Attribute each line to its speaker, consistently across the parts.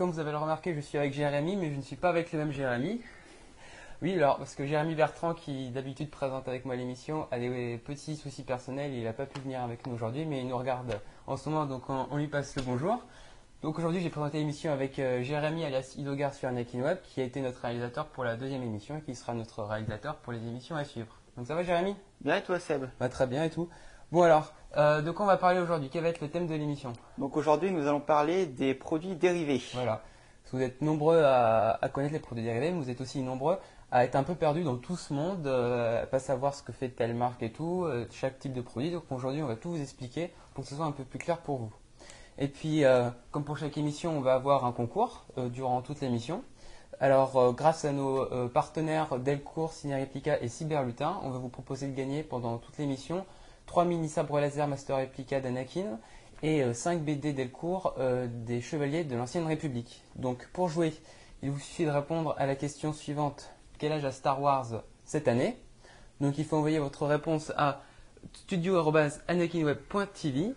Speaker 1: comme vous avez le remarqué, je suis avec Jérémy, mais je ne suis pas avec le même Jérémy. Oui, alors, parce que Jérémy Bertrand, qui d'habitude présente avec moi l'émission, a des petits soucis personnels, il n'a pas pu venir avec nous aujourd'hui, mais il nous regarde en ce moment, donc on, lui passe le bonjour. Donc aujourd'hui, j'ai présenté l'émission avec euh, Jérémy alias Idogar sur Web, qui a été notre réalisateur pour la deuxième émission et qui sera notre réalisateur pour les émissions à suivre. Donc ça va, Jérémy?
Speaker 2: Bien et toi, Seb?
Speaker 1: Bah, Très bien et tout. Bon alors, euh, de quoi on va parler aujourd'hui? Quel va être le thème de l'émission?
Speaker 2: Donc aujourd'hui, nous allons parler des produits dérivés.
Speaker 1: Voilà. Vous êtes nombreux à, connaître les produits dérivés, mais vous êtes aussi nombreux à être un peu perdus dans tout ce monde, euh, à pas savoir ce que fait telle marque et tout, euh, chaque type de produit. Donc aujourd'hui, on va tout vous expliquer pour que ce soit un peu plus clair pour vous. Et puis, comme pour chaque émission, on va avoir un concours durant toute l'émission. Alors, grâce à nos partenaires Delcourt, Cinereplica et Cyberlutin, on va vous proposer de gagner pendant toute l'émission 3 mini sabres laser Master Replica d'Anakin et 5 euh, BD Delcourt euh, des Chevaliers de l'Ancienne République. Donc pour jouer, il vous suffit de répondre à la question suivante quel âge a Star Wars cette année? Donc il faut envoyer votre réponse à studio.anakinweb.tv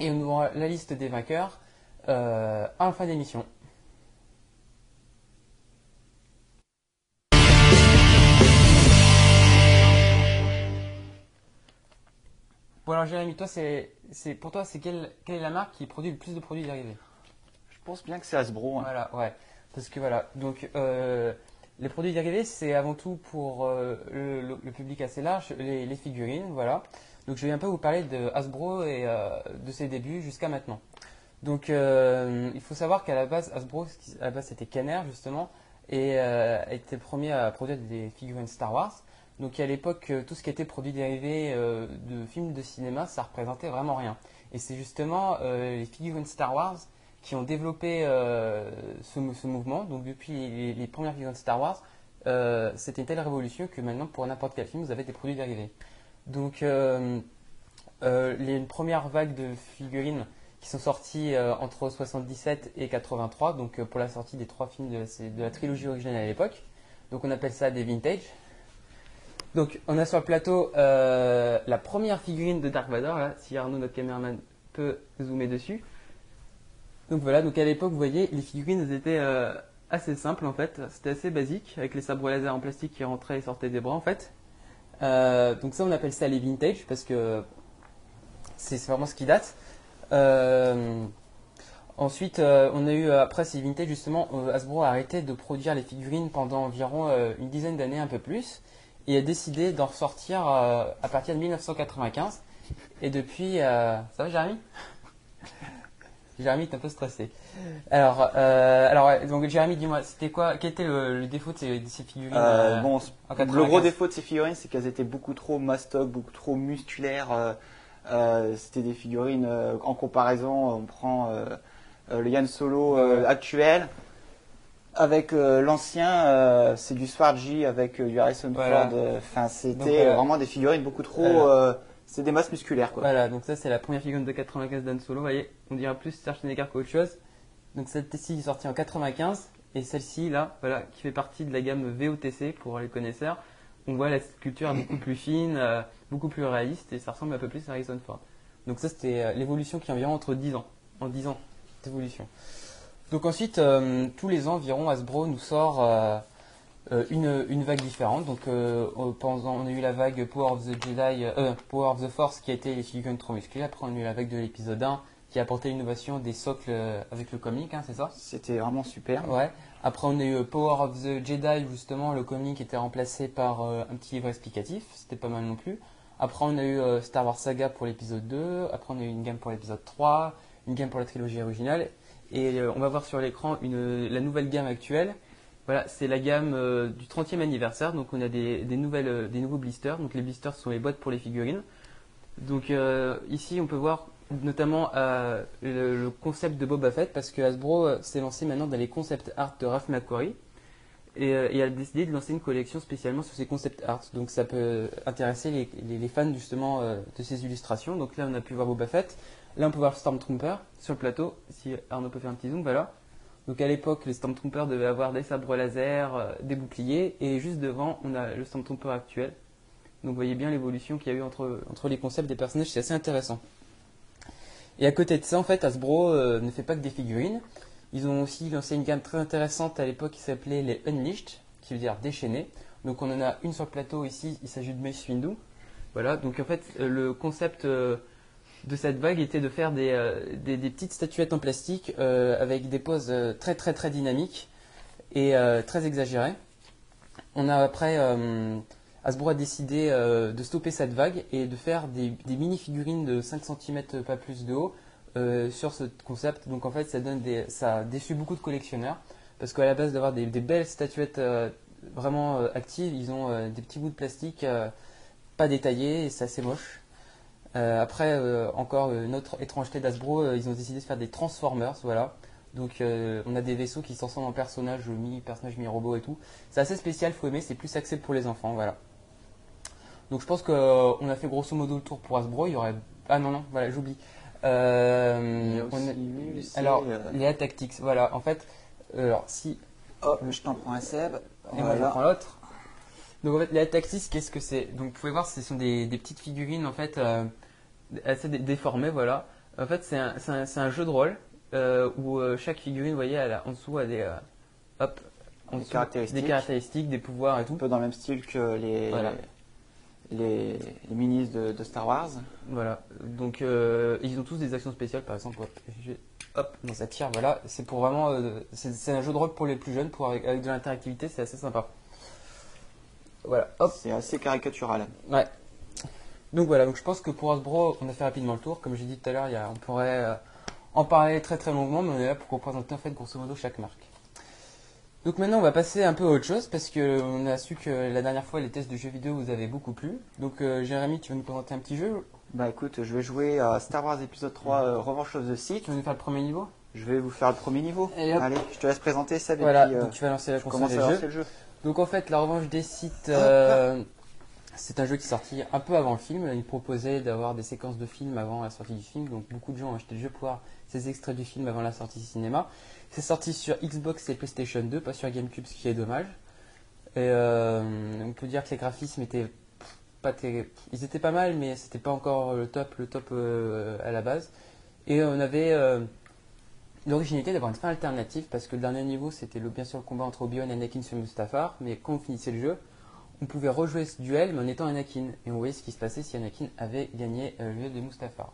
Speaker 1: et on aura la liste des vainqueurs euh, à la fin d'émission. Bon alors Jérémy, toi c'est, pour toi c'est quelle, est la marque qui produit le plus de produits dérivés?
Speaker 2: Je pense bien que c'est Hasbro.
Speaker 1: Hein. Voilà, ouais. Parce que voilà, donc euh, les produits dérivés c'est avant tout pour euh, le, public assez large, les, figurines, voilà. Donc je vais un peu vous parler de Hasbro et euh, de ses débuts jusqu'à maintenant. Donc il faut savoir qu'à la base Hasbro, à la base c'était Kenner justement, et été le premier à produire des figurines Star Wars. Donc à l'époque, euh, tout ce qui était produit dérivé euh, de films de cinéma, ça représentait vraiment rien. Et c'est justement euh, les figurines Star Wars qui ont développé ce, mouvement. Donc depuis les, premières figurines Star Wars, c'était une telle révolution que maintenant pour n'importe quel film, vous avez des produits dérivés. Donc il y a une première vague de figurines qui sont sorties entre 77 et 83, donc pour la sortie des trois films de, de la trilogie originale à l'époque. Donc on appelle ça des vintage. Donc, on a sur le plateau euh, la première figurine de Dark Vador, là, si Arnaud, notre caméraman, peut zoomer dessus. Donc voilà, donc à l'époque, vous voyez, les figurines étaient euh, assez simples en fait. C'était assez basique, avec les sabres laser en plastique qui rentraient et sortaient des bras en fait. Euh, donc ça, on appelle ça les vintage parce que c'est vraiment ce qui date. ensuite, on a eu, après ces vintage, justement, Hasbro a arrêté de produire les figurines pendant environ une dizaine d'années, un peu plus et a décidé d'en ressortir euh, à partir de 1995. Et depuis, euh, ça va Jérémy? Jérémy est un peu stressé. Alors, euh, alors donc Jérémy, dis-moi, c'était quoi Quel était le, défaut de ces, figurines
Speaker 2: Bon, le gros défaut de ces figurines, c'est qu'elles étaient beaucoup trop mastoc, beaucoup trop musculaires. c'était des figurines en comparaison. On prend le Yann Solo actuel avec euh, l'ancien, euh, c'est du Swargy avec euh, du Harrison Ford. Enfin, c'était vraiment des figurines beaucoup trop. c'est des masses musculaires, quoi.
Speaker 1: Voilà, donc ça, c'est la première figurine de 95 d'Anne Solo. Vous voyez, on dirait plus Schwarzenegger qu'autre chose. Donc celle-ci est sortie en 95. Et celle-ci, là, voilà, qui fait partie de la gamme VOTC pour les connaisseurs. On voit la sculpture beaucoup plus fine, beaucoup plus réaliste et ça ressemble un peu plus à Harrison Ford. Donc ça, c'était l'évolution qui est environ entre 10 ans. En 10 ans d'évolution. Donc ensuite, euh, tous les ans environ, Hasbro nous sort euh, euh, une, vague différente. Donc pendant, on a eu la vague Power of the Jedi, Power of the Force qui a été les figurines trop musclées. Après, on a eu la vague de l'épisode 1 qui a apporté l'innovation des socles avec le comic, hein, c'est ça?
Speaker 2: C'était vraiment super.
Speaker 1: Ouais. Après, on a eu Power of the Jedi, justement, le comic était remplacé par un petit livre explicatif. C'était pas mal non plus. Après, on a eu Star Wars Saga pour l'épisode 2. Après, on a eu une gamme pour l'épisode 3, une gamme pour la trilogie originale. Et euh, on va voir sur l'écran la nouvelle gamme actuelle. Voilà, c'est la gamme euh, du 30e anniversaire. Donc on a des, nouvelles, euh, des nouveaux blisters. Donc les blisters sont les boîtes pour les figurines. Donc ici on peut voir notamment le, concept de Boba Fett parce que Hasbro s'est lancé maintenant dans les concept art de Ralph McQuarrie et, a décidé de lancer une collection spécialement sur ces concept art. Donc ça peut intéresser les fans justement de ces illustrations. Donc là on a pu voir Boba Fett. Là, on peut voir Stormtrooper sur le plateau. Si Arnaud peut faire un petit zoom, voilà. Donc à l'époque, les Stormtroopers devaient avoir des sabres laser, euh, des boucliers, et juste devant, on a le Stormtrooper actuel. Donc vous voyez bien l'évolution qu'il y a eu entre, entre les concepts des personnages, c'est assez intéressant. Et à côté de ça, en fait, Hasbro ne fait pas que des figurines. Ils ont aussi lancé une gamme très intéressante à l'époque qui s'appelait les Unleashed, qui veut dire déchaînés. Donc on en a une sur le plateau ici, il s'agit de Mace Windu. Voilà, donc en fait le concept de cette vague était de faire des, euh, petites statuettes en plastique euh, avec des poses euh, très très très dynamiques et très exagérées. On a après, Hasbro a décidé de stopper cette vague et de faire des, mini-figurines de 5 cm pas plus de haut sur ce concept. Donc en fait ça, donne des, ça a déçu beaucoup de collectionneurs parce qu'à la base d'avoir des, belles statuettes vraiment actives, ils ont des petits bouts de plastique pas détaillés et c'est assez moche. Euh, après, euh, encore une autre étrangeté d'Asbro, euh, ils ont décidé de faire des Transformers, voilà. Donc on a des vaisseaux qui s'en en personnages, mi-personnages, mi-robots et tout. C'est assez spécial, faut aimer, c'est plus axé pour les enfants, voilà. Donc je pense qu'on a fait grosso modo le tour pour Asbro. Il y aurait... Ah non, non, voilà, j'oublie. Alors, les Tactics, voilà. En fait, alors si...
Speaker 2: Oh, je t'en prends un Seb.
Speaker 1: Et moi je prends l'autre. Donc en fait, les Tactics, qu'est-ce que c'est? Donc vous pouvez voir, ce sont des, petites figurines en fait assez déformé, voilà. En fait, c'est un, un, un, jeu de rôle euh, où euh, chaque figurine, vous voyez, elle en dessous a des, euh, hop,
Speaker 2: des, caractéristiques.
Speaker 1: des caractéristiques, des pouvoirs et tout. Un
Speaker 2: peu dans le même style que les, les, les, minis de, de, Star Wars.
Speaker 1: Voilà. Donc, ils ont tous des actions spéciales, par exemple. Hop, dans ça tire, voilà. C'est pour vraiment. c'est un jeu de rôle pour les plus jeunes, pour, avec, avec de l'interactivité, c'est assez sympa.
Speaker 2: Voilà, hop. C'est assez caricatural.
Speaker 1: Ouais. Donc voilà, donc je pense que pour Hasbro, on a fait rapidement le tour. Comme j'ai dit tout à l'heure, on pourrait euh, en parler très très longuement, mais on est là pour représenter en fait grosso modo chaque marque. Donc maintenant, on va passer un peu à autre chose parce qu'on a su que la dernière fois, les tests de jeux vidéo vous avaient beaucoup plu. Donc euh, Jérémy, tu vas nous présenter un petit jeu?
Speaker 2: Bah écoute, je vais jouer à Star Wars épisode 3 euh, Revanche of the Sith.
Speaker 1: Tu vas nous faire le premier niveau?
Speaker 2: Je vais vous faire le premier niveau. Allez, je te laisse présenter ça.
Speaker 1: Voilà, donc tu vas lancer la console Le jeu. Donc en fait, la Revanche des Sith... C'est un jeu qui est sorti un peu avant le film. Il proposait d'avoir des séquences de films avant la sortie du film. Donc beaucoup de gens ont acheté le jeu pour voir ces extraits du film avant la sortie cinéma. C'est sorti sur Xbox et PlayStation 2, pas sur GameCube, ce qui est dommage. Et euh, on peut dire que les graphismes étaient pas terribles. Ils étaient pas mal, mais c'était pas encore le top, le top euh, à la base. Et on avait euh, l'originalité d'avoir une fin alternative parce que le dernier niveau c'était bien sûr le combat entre Obi-Wan et Anakin sur Mustafar, mais quand on finissait le jeu, on pouvait rejouer ce duel, mais en étant Anakin. Et on voyait ce qui se passait si Anakin avait gagné euh, le duel de Mustafar.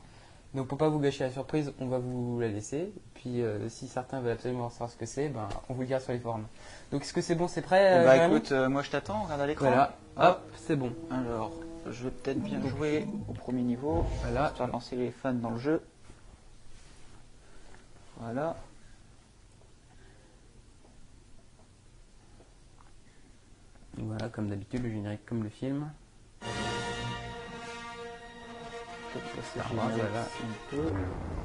Speaker 1: Donc pour pas vous gâcher la surprise, on va vous la laisser. Puis euh, si certains veulent absolument savoir ce que c'est, ben, on vous le dira sur les forums. Donc est-ce que c'est bon, c'est prêt
Speaker 2: Bah écoute, moi je t'attends, regarde à l'écran.
Speaker 1: Voilà, hop, c'est bon.
Speaker 2: Alors, je vais peut-être bien jouer au premier niveau. Voilà. Tu vas lancer les fans dans le jeu. Voilà.
Speaker 1: Voilà, comme d'habitude, le générique comme le film.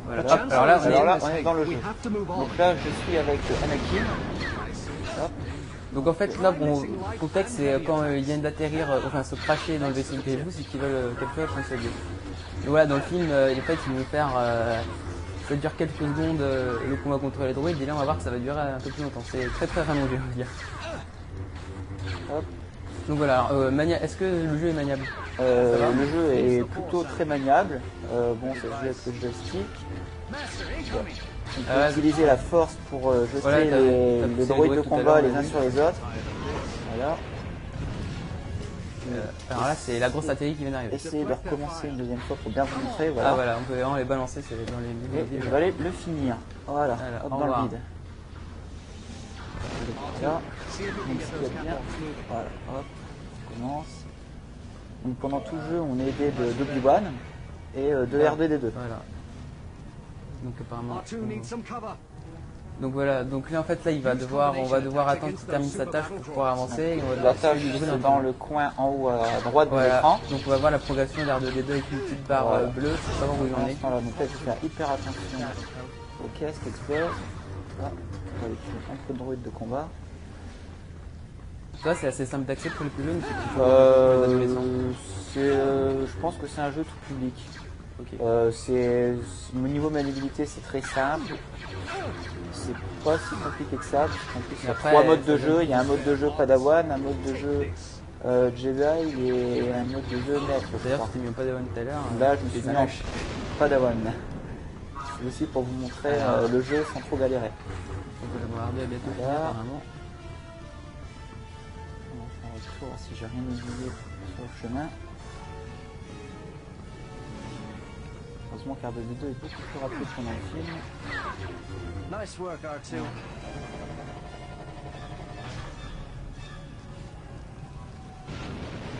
Speaker 2: Voilà. alors là, alors là, on est dans le jeu. Donc là, je suis avec Anakin.
Speaker 1: Donc en fait, là, bon, le contexte, c'est quand euh, ils viennent d'atterrir, euh, enfin se cracher dans le vaisseau de vous, c'est qu'ils veulent euh, capturer le prince Et voilà, dans le film, euh, en fait, ils vont faire. ça dure quelques secondes le combat contre les droïdes, et là, on va voir que ça va durer un peu plus longtemps. C'est très très rallongé, on va dire. Donc voilà, euh, est-ce que le jeu est maniable?
Speaker 2: Euh, Le jeu est plutôt très maniable. Euh, bon, c'est joué avec le joystick. On peut ah utiliser la force pour jeter les, droïdes de combat les uns sur les autres. Voilà.
Speaker 1: alors là, c'est la grosse satellite qui vient d'arriver.
Speaker 2: Essayez de recommencer une deuxième fois pour bien vous montrer. Voilà.
Speaker 1: Ah voilà, on peut vraiment les balancer, c'est dans les
Speaker 2: vidéos. Je vais aller le finir. Voilà, dans le vide. Là, Voilà, hop commence. Donc pendant tout le jeu, on est aidé d'Obi-Wan et euh, de R2D2.
Speaker 1: Voilà. Donc apparemment. Donc voilà, donc là en fait là il va devoir, on va devoir attendre qu'il termine sa tâche pour pouvoir avancer. Et
Speaker 2: on va la tâche est dans le coin en haut à droite de l'écran.
Speaker 1: Donc on va voir la progression d'R2D2 avec une petite barre euh, bleue pour savoir où il en est.
Speaker 2: Là, donc là il faut faire hyper attention aux caisses qui explosent. Là, avec un peu de droïde de combat.
Speaker 1: Toi, c'est assez simple d'accès pour les plus jeunes euh,
Speaker 2: euh, Je pense que c'est un jeu tout public. Euh, c'est au niveau maniabilité, c'est très simple. C'est pas si compliqué que ça. En plus, il y a trois modes de jeu. Il y a un mode de jeu Padawan, un mode de jeu euh, Jedi et un mode de jeu maître.
Speaker 1: D'ailleurs, tu mis en Padawan tout à l'heure.
Speaker 2: Là, je me suis mis en Padawan. C'est aussi pour vous montrer euh, le jeu sans trop galérer.
Speaker 1: On peut le regarder bientôt,
Speaker 2: Voilà. Tour si j'ai rien oublié sur le chemin. Heureusement qu'R2D2 est beaucoup plus rapide que dans le film.
Speaker 3: Nice work, R2.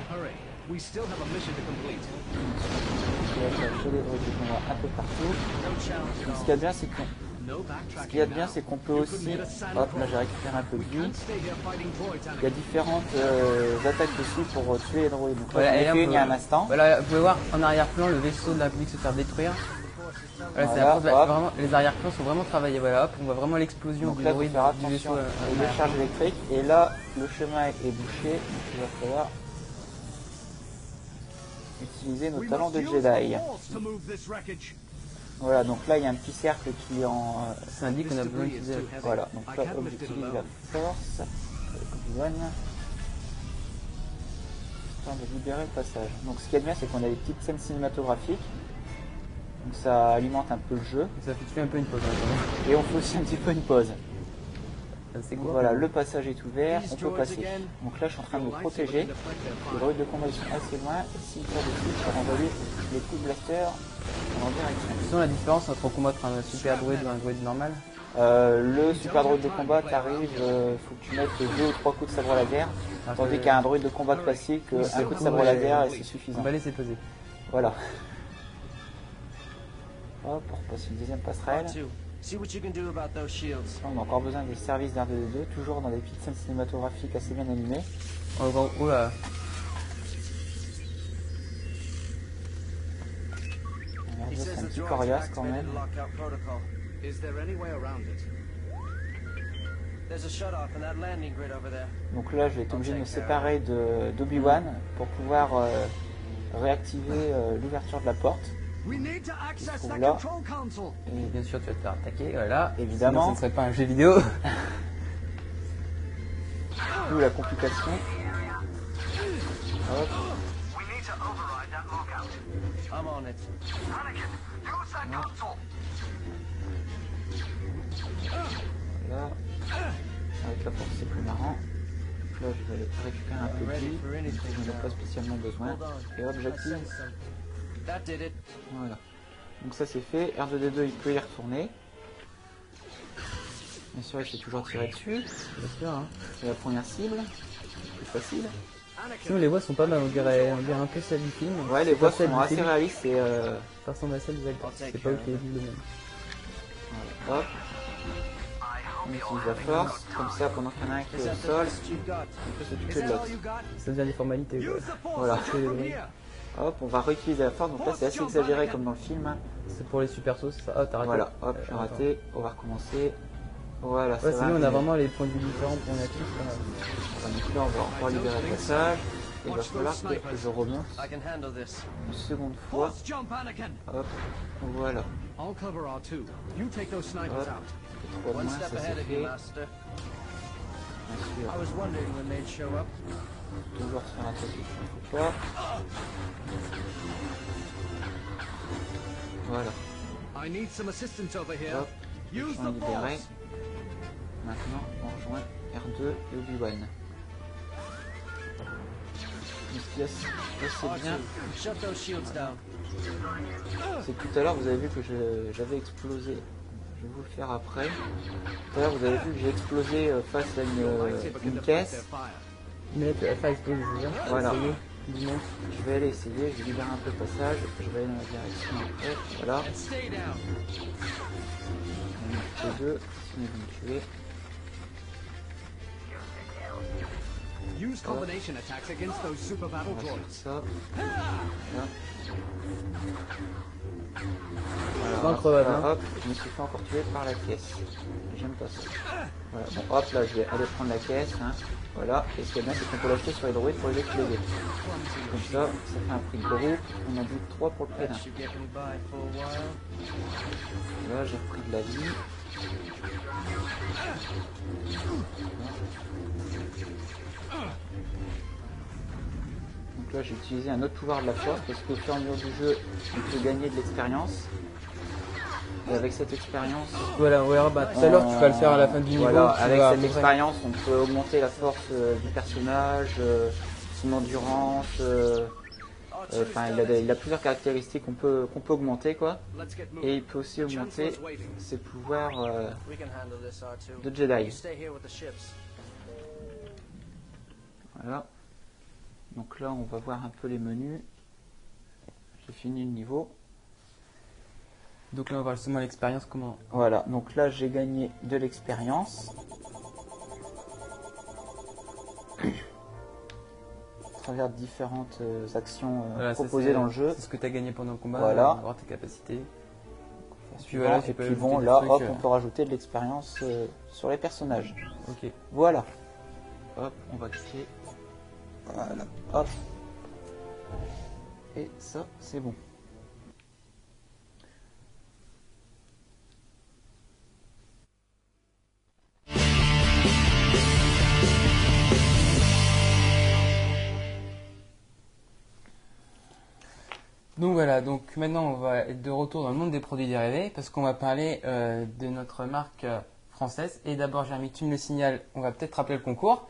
Speaker 3: Hurry. We still have a mission to complete.
Speaker 2: De combat un peu partout. Ce qu'il y a de bien, c'est
Speaker 3: No
Speaker 2: ce qu'il y a de bien, c'est qu'on peut
Speaker 3: You
Speaker 2: aussi... Hop, là j'ai récupéré un peu de vie. Il y a différentes euh, attaques aussi pour euh, tuer les droïdes. Donc là,
Speaker 1: Voilà,
Speaker 2: j'en ai
Speaker 1: et là,
Speaker 2: fait
Speaker 1: on
Speaker 2: une il y a un instant.
Speaker 1: Voilà, vous pouvez voir en arrière-plan le vaisseau de la République se faire détruire. Voilà, la bah, vraiment, les arrière-plans sont vraiment travaillés. Voilà, hop, on voit vraiment l'explosion du droïde du vaisseau.
Speaker 2: attention
Speaker 1: euh,
Speaker 2: aux
Speaker 1: arrière.
Speaker 2: décharges électriques. Et là, le chemin est bouché. Donc il va falloir utiliser nos talents de Jedi. Voilà, donc là, il y a un petit cercle qui est en... euh,
Speaker 1: Ça indique qu'on a besoin d'utiliser.
Speaker 2: Voilà, donc là, hop, j'utilise la force. avec Obi-Wan. Histoire de libérer le passage. Donc ce qui est bien, c'est qu'on a des petites scènes cinématographiques. Donc ça alimente un peu le jeu.
Speaker 1: Ça fait tuer un peu une pause. hein,
Speaker 2: Et on fait aussi un petit peu une pause. Donc
Speaker 1: quoi
Speaker 2: voilà, le passage est ouvert, on peut passer. Donc là, je suis en train de me protéger.
Speaker 3: fire.
Speaker 2: droïdes de combat sont assez loin. Et s'ils tirent dessus, je peux renvoyer les coups de blaster en direction.
Speaker 1: Quelle est la différence entre combattre un super droïde ou un droïde normal
Speaker 2: Euh, le super droïde de combat, t'arrives, euh, faut que tu mettes deux ou trois coups de sabre laser.
Speaker 1: Alors
Speaker 2: Tandis qu'un droïde de combat classique, euh, un coup de sabre laser et c'est
Speaker 1: On
Speaker 2: suffisant.
Speaker 1: va laisser poser.
Speaker 2: Voilà. Hop, pour passer une deuxième passerelle.
Speaker 3: R2, see what you can do about those shields.
Speaker 2: On a encore besoin des services d'R2D2, toujours dans des petites scènes cinématographiques assez bien animées.
Speaker 1: Oh, oh là.
Speaker 3: Shut-off in that landing grid over there.
Speaker 2: Donc là, je vais être obligé de me séparer de- d'Obi-Wan pour pouvoir euh, réactiver euh, l'ouverture de la porte. Là.
Speaker 1: Et bien sûr, tu vas te faire attaquer. Voilà.
Speaker 2: Évidemment.
Speaker 1: Sinon, ce ne serait pas un jeu vidéo.
Speaker 2: D'où la complication. Hop,
Speaker 3: I'm on it.
Speaker 4: Anakin, use that console.
Speaker 2: là. Avec la force, c'est plus marrant. Là, je vais récupérer un peu de vie. Je n'en ai pas spécialement besoin. Et hop, j'active. Voilà. Donc ça c'est fait. R2D2 il peut y retourner. Bien sûr, il s'est toujours tiré dessus.
Speaker 1: Bien sûr. Hein.
Speaker 2: C'est la première cible. Plus facile.
Speaker 1: Sinon, les voix sont pas mal. On dirait, on dirait un peu celle du film.
Speaker 2: Ouais, les voix sont
Speaker 1: du
Speaker 2: assez
Speaker 1: film.
Speaker 2: réalistes et euh,
Speaker 1: Ça ressemble à celle des acteurs. C'est pas eux qui les même.
Speaker 2: voilà. hop. On utilise la force. Comme ça, pendant qu'il y en a un qui est au sol, on peut s'occuper de l'autre.
Speaker 1: Ça devient des formalités. quoi.
Speaker 2: Voilà. Hop, on va réutiliser la force. Donc là, c'est assez exagéré comme dans le film. hein.
Speaker 1: C'est pour les super sauces. Ça. Ah, t'as raté.
Speaker 2: Voilà, hop,
Speaker 1: Euh,
Speaker 2: j'ai
Speaker 1: attends.
Speaker 2: raté. On va recommencer. Voilà,
Speaker 1: Ouais, c'est on a vraiment les points de vue différents pour natif.
Speaker 2: Donc là, on va encore libérer le passage. Et il va falloir que je remonte une seconde fois. Hop, voilà.
Speaker 3: I'll cover R2. You take those snipers
Speaker 2: Hop. Trois moins,
Speaker 3: step
Speaker 2: ça c'est
Speaker 3: ahead of you,
Speaker 2: fait.
Speaker 3: Master.
Speaker 2: Bien sûr,
Speaker 3: I was wondering when they'd show up.
Speaker 2: toujours se faire attaquer il faut pas. Voilà,
Speaker 3: I need some assistance over here.
Speaker 2: hop,
Speaker 3: Use
Speaker 2: on
Speaker 3: the
Speaker 2: libéré.
Speaker 3: force.
Speaker 2: Maintenant, on rejoint R2 et Obi-Wan. Mais Ce qui est assez assez bien,
Speaker 3: R2, shut those shields down.
Speaker 2: c'est que tout à l'heure vous avez vu que j'avais explosé. Je vais vous le faire après. Tout à l'heure vous avez vu que j'ai explosé euh, face à une, euh, une caisse.
Speaker 1: Mais faire exploser déjà.
Speaker 2: Voilà. Je vais aller essayer, je libère un peu le passage, je vais aller dans la direction après. Voilà, on deux, tuer.
Speaker 3: Use combination attacks against those super battle
Speaker 2: faire
Speaker 3: droids.
Speaker 2: ça. Voilà.
Speaker 1: Pas incroyable,
Speaker 2: Voilà,
Speaker 1: hein.
Speaker 2: hop, je me suis fait encore tuer par la caisse. J'aime pas ça. Voilà, bon, hop, là, je vais aller prendre la caisse. Hein. Voilà, et ce qui est bien, c'est qu'on peut l'acheter sur les droïdes pour les exploser. Comme ça, ça fait un prix de groupe. On a dit 3 pour le prix d'un. Là, j'ai repris de la vie. Donc là, j'ai utilisé un autre pouvoir de la force parce qu'au fur et à mesure du jeu, on peut gagner de l'expérience. Et avec cette expérience,
Speaker 1: Voilà, on verra. Bah, tout à l'heure, tu vas le faire à la fin du niveau.
Speaker 2: voilà, avec cette expérience, on peut augmenter la force euh, du personnage, euh, son endurance. euh, Enfin, il, a il a plusieurs caractéristiques qu'on peut, qu'on peut augmenter, quoi.
Speaker 3: Let's get moving.
Speaker 2: Et il peut aussi augmenter ses pouvoirs euh,
Speaker 3: We can handle this, R2.
Speaker 2: de Jedi. Voilà. Donc là, on va voir un peu les menus. J'ai fini le niveau.
Speaker 1: Donc là, on va voir justement l'expérience, comment.
Speaker 2: Voilà, donc là j'ai gagné de l'expérience. À travers différentes euh, actions euh,
Speaker 1: Voilà,
Speaker 2: proposées dans le jeu.
Speaker 1: C'est ce que tu as gagné pendant le combat.
Speaker 2: Voilà.
Speaker 1: voir tes capacités.
Speaker 2: Puis
Speaker 1: voilà,
Speaker 2: et puis bon, là,
Speaker 1: trucs,
Speaker 2: hop,
Speaker 1: euh.
Speaker 2: on peut rajouter de l'expérience euh, sur les personnages.
Speaker 1: Ok.
Speaker 2: Voilà. Hop, on va cliquer. Voilà. Hop. Et ça, c'est bon.
Speaker 1: Donc voilà, donc maintenant on va être de retour dans le monde des produits dérivés parce qu'on va parler euh, de notre marque euh, française. Et d'abord, Jérémy, tu me le signales, on va peut-être rappeler le concours.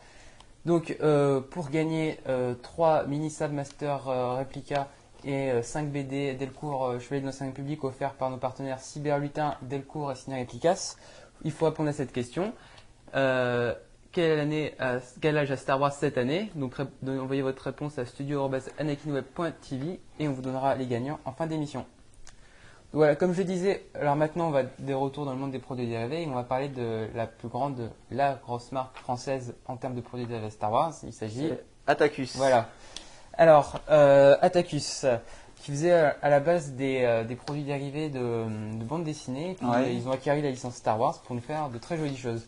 Speaker 1: Donc euh, pour gagner euh, 3 mini Sab Master euh, Replica et 5 BD Delcourt euh, Chevalier de l'Ancien République offerts par nos partenaires Cyberlutin, Delcourt et Ciné Replicas, il faut répondre à cette question. Euh, quelle, année, quel âge a Star Wars cette année? Donc envoyez votre réponse à studio.anakinweb.tv et on vous donnera les gagnants en fin d'émission. Voilà, comme je disais, alors maintenant on va des retours dans le monde des produits dérivés et on va parler de la plus grande, la grosse marque française en termes de produits dérivés Star Wars. Il s'agit
Speaker 2: Attacus.
Speaker 1: voilà. Alors, euh, Attacus, qui faisait euh, à la base des, euh, des produits dérivés de, de bande dessinée, puis
Speaker 2: Ouais.
Speaker 1: ils ont acquis la licence Star Wars pour nous faire de très jolies choses.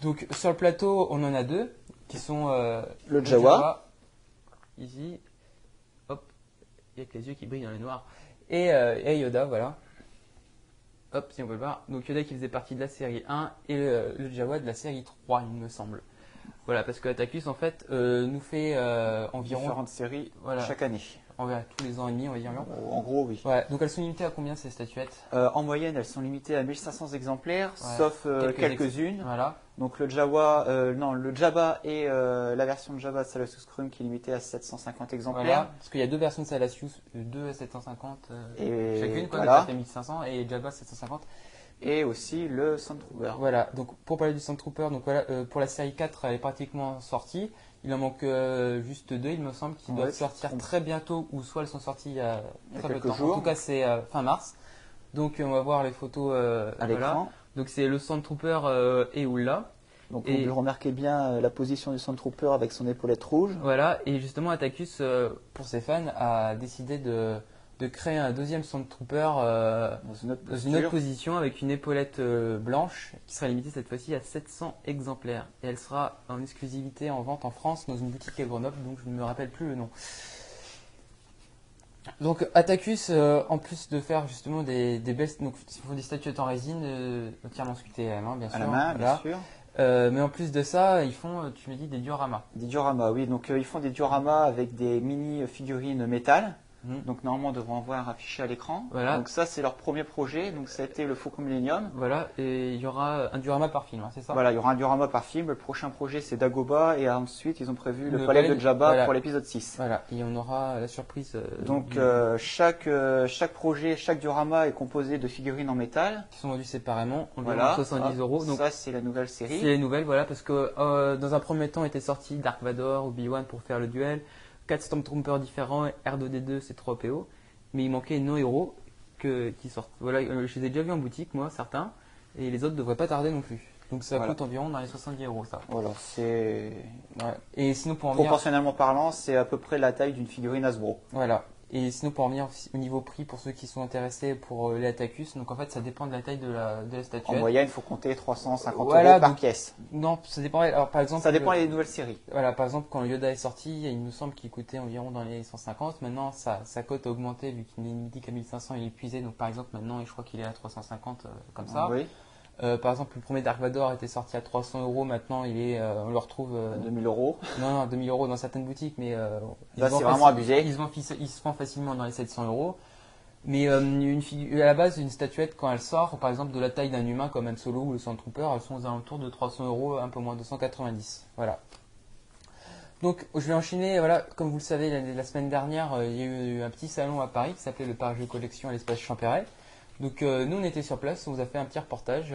Speaker 1: Donc, sur le plateau, on en a deux, qui sont euh,
Speaker 2: Le Jawa.
Speaker 1: ici, hop, il y a que les yeux qui brillent dans le noir, et, euh, et Yoda, voilà. Hop, si on peut le voir. Donc Yoda qui faisait partie de la série 1 et le, le Jawa de la série 3, il me semble. Voilà, parce que Attacus, en fait, euh, nous fait euh, environ
Speaker 2: Différentes séries
Speaker 1: Voilà.
Speaker 2: chaque année.
Speaker 1: Tous les ans et demi, on va dire.
Speaker 2: En gros, oui.
Speaker 1: Ouais, donc elles sont limitées à combien ces statuettes?
Speaker 2: Euh, en moyenne, elles sont limitées à 1500 exemplaires,
Speaker 1: Ouais.
Speaker 2: sauf euh,
Speaker 1: Quelques
Speaker 2: quelques-unes.
Speaker 1: Voilà.
Speaker 2: Donc le Jawa, euh, non, le Jabba et la version de Jabba de Salacious Scrum qui est limitée à 750 exemplaires.
Speaker 1: Voilà. Parce qu'il y a deux versions de euh, deux à 750 euh,
Speaker 2: Et
Speaker 1: chacune, quoi,
Speaker 2: voilà.
Speaker 1: donc ça fait 1500 et Jabba 750.
Speaker 2: Et aussi le Sandtrooper.
Speaker 1: Voilà, donc pour parler du Sandtrooper, donc voilà, euh, pour la série 4, elle est pratiquement sortie. Il en manque euh, juste deux, il me semble, qui
Speaker 2: Ouais,
Speaker 1: doivent sortir très bientôt, ou soit elles sont sorties il y a très peu de
Speaker 2: quelques
Speaker 1: temps.
Speaker 2: jours.
Speaker 1: En tout cas, c'est euh, fin mars. Donc on va voir les photos euh,
Speaker 2: à l'écran.
Speaker 1: Donc c'est le Sandtrooper euh, et Oula.
Speaker 2: Donc
Speaker 1: Et-
Speaker 2: vous remarquez bien euh, la position du Sandtrooper avec son épaulette rouge.
Speaker 1: Voilà, et justement Attacus, euh, pour ses fans, a décidé de, de créer un deuxième Sandtrooper euh,
Speaker 2: Dans une autre
Speaker 1: dans une autre
Speaker 2: posture.
Speaker 1: position avec une épaulette euh, blanche qui sera limitée cette fois-ci à 700 exemplaires. Et elle sera en exclusivité en vente en France dans une boutique à Grenoble, donc je ne me rappelle plus le nom. Donc Attacus, euh, en plus de faire justement des, des belles, donc ils font des statuettes en résine euh, entièrement sculptées à la main, bien sûr.
Speaker 2: à la main,
Speaker 1: voilà.
Speaker 2: bien sûr.
Speaker 1: Euh, mais en plus de ça, ils font, tu me dis, des dioramas.
Speaker 2: Des dioramas, oui. Donc euh, ils font des dioramas avec des mini figurines métal.
Speaker 1: Mhm.
Speaker 2: Donc normalement on devrait en voir affiché à l'écran.
Speaker 1: Voilà.
Speaker 2: Donc ça c'est leur premier projet. Donc ça a été le Faucon Millennium.
Speaker 1: Voilà, et il y aura un diorama par film, hein, c'est ça?
Speaker 2: Voilà, il y aura un diorama par film. Le prochain projet c'est Dagoba et ensuite ils ont prévu le,
Speaker 1: Le
Speaker 2: palais
Speaker 1: palais
Speaker 2: de Jabba
Speaker 1: voilà.
Speaker 2: pour l'épisode 6.
Speaker 1: Voilà, et on aura la surprise. euh,
Speaker 2: Donc
Speaker 1: du-
Speaker 2: euh, chaque euh, chaque projet, chaque diorama est composé de figurines en métal.
Speaker 1: qui sont vendus séparément, environ
Speaker 2: Voilà.
Speaker 1: 70
Speaker 2: Hop,
Speaker 1: euros. Donc
Speaker 2: ça c'est la nouvelle
Speaker 1: c'est
Speaker 2: série.
Speaker 1: les nouvelles, voilà, parce que euh, dans un premier temps était sorti Dark Vador, Obi-Wan pour faire le duel, 4 Stormtroopers différents, R2D2, c'est 3 PO, mais il manquait no héros que, qui sortent. Voilà, euh, je les ai déjà vus en boutique, moi, certains, et les autres devraient pas tarder non plus. Donc ça
Speaker 2: Voilà.
Speaker 1: coûte environ dans les 70 euros, ça.
Speaker 2: Voilà, c'est
Speaker 1: Ouais. Et sinon pour en venir,
Speaker 2: proportionnellement parlant, c'est à peu près la taille d'une figurine Hasbro.
Speaker 1: voilà. Et sinon pour en venir au niveau prix pour ceux qui sont intéressés pour euh, les donc en fait ça dépend de la taille de la, de la
Speaker 2: En
Speaker 1: statuette.
Speaker 2: moyenne, il faut compter 350
Speaker 1: Voilà,
Speaker 2: euros par
Speaker 1: donc-
Speaker 2: pièce.
Speaker 1: Non, ça dépend. Alors par exemple,
Speaker 2: Ça dépend
Speaker 1: le-
Speaker 2: des nouvelles séries.
Speaker 1: Voilà, par exemple, quand Yoda est sorti, il me semble qu'il coûtait environ dans les 150. Maintenant, sa, sa cote a augmenté vu qu'il est limité qu'à 1500, il est épuisé. Donc, par exemple, maintenant, je crois qu'il est à 350, euh, comme ça.
Speaker 2: Oui,
Speaker 1: Euh, par exemple, le premier Dark Vador était sorti à 300 euros. Maintenant, il est, euh, on le retrouve, euh,
Speaker 2: 2000 euros.
Speaker 1: non, non, 2000 euros dans certaines boutiques, mais euh,
Speaker 2: Là, c'est vraiment abusé.
Speaker 1: Il se, vend, il se vend facilement dans les 700 euros. Mais une figure, à la base, une statuette, quand elle sort, par exemple de la taille d'un humain comme Han Solo ou le Trooper, elles sont aux alentours de 300 euros, un peu moins de 190. Voilà. Donc je vais enchaîner, voilà, comme vous le savez, la, semaine dernière, il y a eu un petit salon à Paris qui s'appelait le Paris Collection à l'espace Champéret. Donc euh, nous on était sur place, on vous a fait un petit reportage.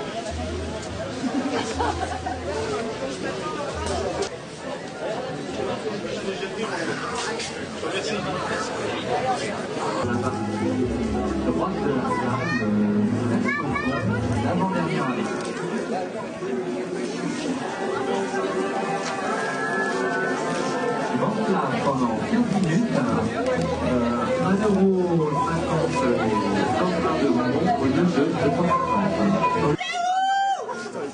Speaker 1: pendant 15 minutes, euh, et de bonbons au lieu de 250.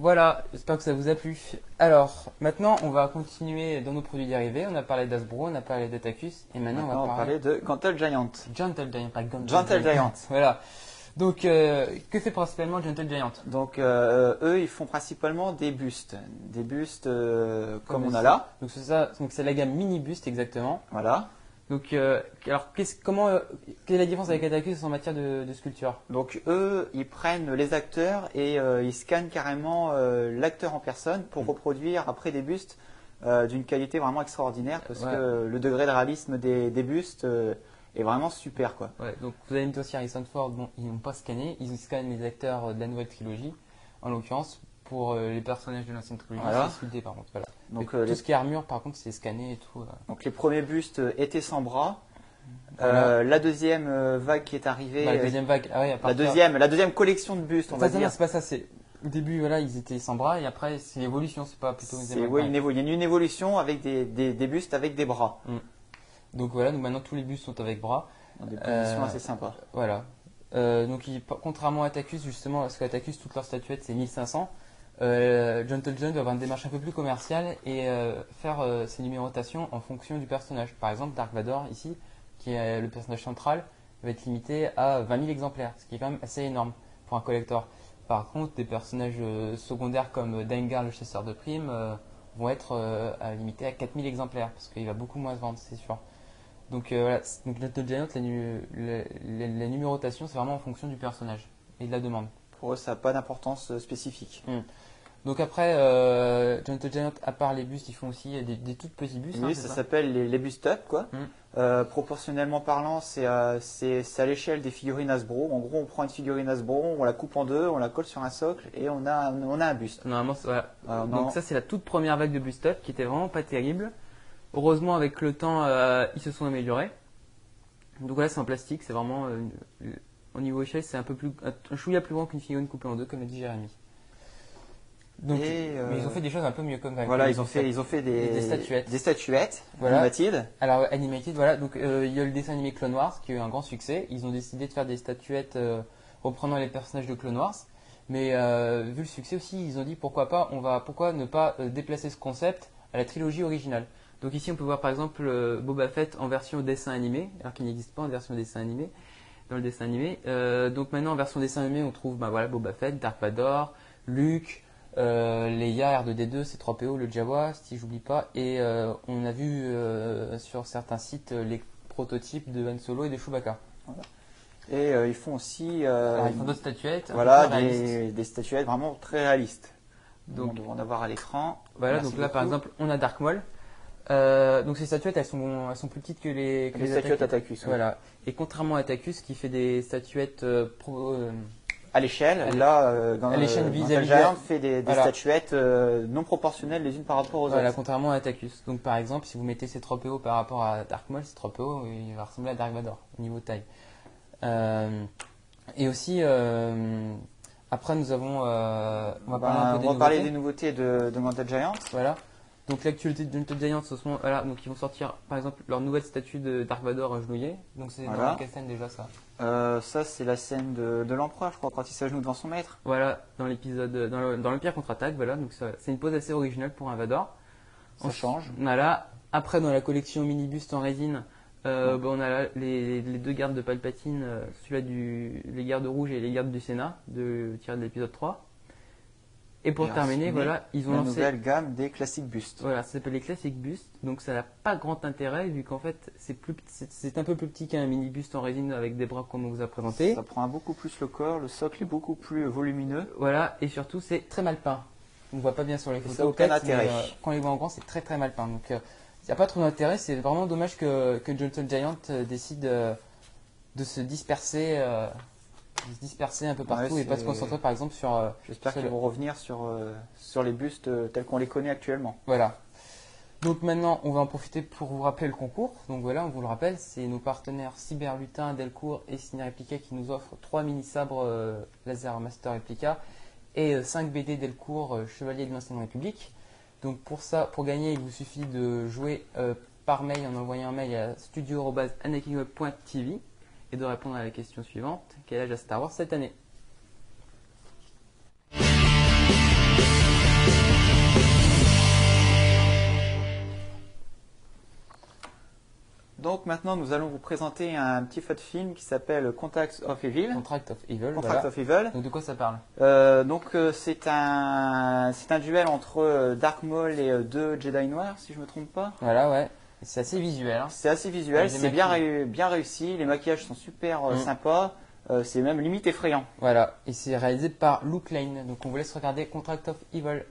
Speaker 1: Voilà, j'espère que ça vous a plu. Alors, maintenant, on va continuer dans nos produits dérivés. On a parlé d'Asbro, on a parlé d'Atacus, et maintenant, on va parler...
Speaker 2: de Gentle Giant.
Speaker 1: Gentle Giant, pas Gentle,
Speaker 2: Gentle Giant.
Speaker 1: voilà. Donc, euh, que fait principalement Gentle Giant?
Speaker 2: Donc, euh, eux, ils font principalement des bustes. Des bustes euh, comme, on a là.
Speaker 1: Donc, c'est ça, donc c'est la gamme mini buste exactement.
Speaker 2: Voilà.
Speaker 1: Donc, euh, alors, comment, euh, quelle est la différence avec Atacus en matière de, sculpture?
Speaker 2: Donc, eux, ils prennent les acteurs et euh, ils scannent carrément l'acteur en personne pour mm. reproduire après des bustes d'une qualité vraiment extraordinaire parce que le degré de réalisme des, bustes est vraiment super, quoi.
Speaker 1: Ouais, donc, vous avez une aussi Harrison Ford, bon, ils n'ont pas scanné, ils scannent les acteurs de la nouvelle trilogie, en l'occurrence, pour euh, les personnages de l'ancienne trilogie, c'est sculpté par contre. Voilà. Donc, euh, tout ce qui est armure, par contre, c'est scanné et tout. Euh.
Speaker 2: Donc les premiers bustes étaient sans bras. la deuxième vague qui est arrivée.
Speaker 1: Bah, la deuxième vague, ah
Speaker 2: la deuxième, la deuxième collection de bustes, on va dire.
Speaker 1: c'est pas ça. C'est au début, voilà, ils étaient sans bras et après, c'est l'évolution. C'est pas plutôt.
Speaker 2: Une oui, il y a une évolution avec des, des, bustes avec des bras. Mm.
Speaker 1: Donc voilà, donc maintenant tous les bustes sont avec bras.
Speaker 2: Des positions assez sympas.
Speaker 1: Voilà. donc contrairement à Atacus, justement, parce qu'Atacus, toute leur statuette, c'est 1500 euh, Gentle John doit avoir une démarche un peu plus commerciale et euh, faire euh, ses numérotations en fonction du personnage. Par exemple, Dark Vador, ici, qui est le personnage central, va être limité à 20 000 exemplaires, ce qui est quand même assez énorme pour un collector. Par contre, des personnages secondaires comme Dengar, le chasseur de primes, vont être limités à 4000 exemplaires, parce qu'il va beaucoup moins se vendre, c'est sûr. Donc voilà, donc Gentle Giant, la, numérotation, c'est vraiment en fonction du personnage et de la demande.
Speaker 2: Pour eux, ça n'a pas d'importance spécifique.
Speaker 1: Hmm. Donc après, euh, Gentle Giant, à part les bustes, ils font aussi des, des toutes petits bustes.
Speaker 2: Oui,
Speaker 1: ça,
Speaker 2: s'appelle les, les bustes up, quoi. Mm. Euh, proportionnellement parlant, euh, c'est à l'échelle des figurines Hasbro. En gros, on prend une figurine Hasbro, on la coupe en deux, on la colle sur un socle et on a, on a un buste.
Speaker 1: Normalement, voilà. Donc ça, c'est la toute première vague de bustes up qui était vraiment pas terrible. Heureusement, avec le temps, euh, ils se sont améliorés. Donc voilà, c'est en plastique, c'est vraiment au niveau échelle, c'est un peu plus un chouïa plus grand qu'une figurine coupée en deux, comme l'a dit Jérémy. Donc,
Speaker 2: Et, euh,
Speaker 1: mais ils ont fait des choses un peu mieux comme ça.
Speaker 2: Voilà, ils ont fait, ils ont fait des,
Speaker 1: Des statuettes.
Speaker 2: des statuettes
Speaker 1: Voilà.
Speaker 2: animatides.
Speaker 1: Alors Animated, voilà, donc euh, il y a le dessin animé Clone Wars qui a eu un grand succès. Ils ont décidé de faire des statuettes euh, reprenant les personnages de Clone Wars. Mais euh, vu le succès aussi, ils ont dit pourquoi pas, on va, pourquoi ne pas euh, déplacer ce concept à la trilogie originale. Donc ici, on peut voir par exemple euh, Boba Fett en version dessin animé, alors qu'il n'existe pas en version dessin animé dans le dessin animé. Euh, donc maintenant en version dessin animé, on trouve bah, voilà Boba Fett, Dark Vador, Luke, euh, Leia, R2D2, C3PO, le Jawa, si j'oublie pas. Et euh, on a vu euh, sur certains sites euh, les prototypes de Han Solo et de Chewbacca.
Speaker 2: Et ils font aussi
Speaker 1: Alors, ils font d'autres statuettes.
Speaker 2: voilà, des, des statuettes vraiment très réalistes.
Speaker 1: Donc-
Speaker 2: on devrait en avoir à l'écran.
Speaker 1: Voilà,
Speaker 2: Merci
Speaker 1: donc là par exemple, on a Dark Maul. Euh, donc ces statuettes, elles sont, elles sont plus petites que les, que
Speaker 2: Les
Speaker 1: les
Speaker 2: statuettes
Speaker 1: Atacus. Voilà. Et contrairement à Atacus qui fait des statuettes euh, pro- euh,
Speaker 2: À l'échelle, là, euh, dans
Speaker 1: à l'échelle vis-à-vis
Speaker 2: fait des, des
Speaker 1: Voilà.
Speaker 2: statuettes euh, non proportionnelles les unes par rapport aux
Speaker 1: Voilà,
Speaker 2: autres.
Speaker 1: contrairement à Atacus. Donc par exemple, si vous mettez C3PO par rapport à Dark Maul, C3PO il va ressembler à Dark Vador au niveau taille. Euh, et aussi, après nous avons, on va
Speaker 2: Ben,
Speaker 1: parler un peu des
Speaker 2: parler
Speaker 1: nouveautés.
Speaker 2: des nouveautés de, de Mental Giant.
Speaker 1: Voilà. Donc l'actualité de Gentle Giant, ce sont, voilà, donc ils vont sortir par exemple leur nouvelle statue de Dark Vador agenouillé. Donc c'est
Speaker 2: Voilà.
Speaker 1: dans quelle scène déjà ça?
Speaker 2: Euh, ça, c'est la scène de, de l'empereur, je crois, quand il s'agenouille devant son maître.
Speaker 1: Voilà, dans l'épisode, dans le- dans l'Empire contre-attaque, voilà. Donc c'est une pose assez originale pour un Vador.
Speaker 2: Ça
Speaker 1: On-
Speaker 2: change.
Speaker 1: Voilà. Après, dans la collection mini buste en résine, euh, bah, on a les, les deux gardes de Palpatine, euh, celui-là du, les gardes rouges et les gardes du Sénat, de, tiré de l'épisode 3. Et pour
Speaker 2: Et
Speaker 1: terminer,
Speaker 2: ensuite,
Speaker 1: voilà, ils ont
Speaker 2: La
Speaker 1: lancé.
Speaker 2: nouvelle gamme des classiques bustes.
Speaker 1: Voilà, ça s'appelle les classiques bustes, donc ça n'a pas grand intérêt vu qu'en fait c'est plus c'est un peu plus petit qu'un mini buste en résine avec des bras comme on vous a présenté.
Speaker 2: Ça prend beaucoup plus le corps, le socle est beaucoup plus volumineux.
Speaker 1: Voilà, et surtout c'est très mal peint. On ne voit pas bien sur les photos.
Speaker 2: aucun
Speaker 1: peut-être, mais,
Speaker 2: intérêt.
Speaker 1: euh, quand on les voit en grand, c'est très très mal peint. Donc il n'y a pas trop d'intérêt. C'est vraiment dommage que, que Johnson Giant euh, décide euh, de se disperser, euh, se disperser un peu partout
Speaker 2: Ouais,
Speaker 1: et pas se concentrer par exemple sur. euh,
Speaker 2: J'espère qu'ils
Speaker 1: le-
Speaker 2: vont revenir sur, euh, sur les bustes euh, tels qu'on les connaît actuellement.
Speaker 1: Voilà. Donc maintenant, on va en profiter pour vous rappeler le concours. Donc voilà, on vous le rappelle, c'est nos partenaires Cyberlutin, Delcourt et Ciné Replica qui nous offrent 3 mini-sabres euh, laser master Replica et 5 BD Delcourt Chevalier de l'Ancienne République. Donc pour ça, pour gagner, il vous suffit de jouer par mail en envoyant un mail à studio.anakinweb.tv et de répondre à la question suivante. Quel âge a Star Wars cette année?
Speaker 2: Donc maintenant, nous allons vous présenter un petit fat film qui s'appelle Contacts of Evil.
Speaker 1: Contract of Evil.
Speaker 2: Contract
Speaker 1: voilà.
Speaker 2: of Evil.
Speaker 1: Donc de quoi ça parle?
Speaker 2: Euh, donc euh, c'est un c'est un duel entre euh, Dark Maul et deux Jedi noirs, si je me trompe pas.
Speaker 1: Voilà, ouais. C'est assez visuel. hein.
Speaker 2: C'est assez visuel, c'est bien réussi, les maquillages sont super euh,
Speaker 1: Mm.
Speaker 2: sympas, euh, c'est même limite effrayant.
Speaker 1: Voilà, et c'est réalisé par Luke Lane. Donc on vous laisse regarder Contract of Evil.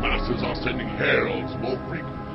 Speaker 5: Masters are sending heralds more frequently.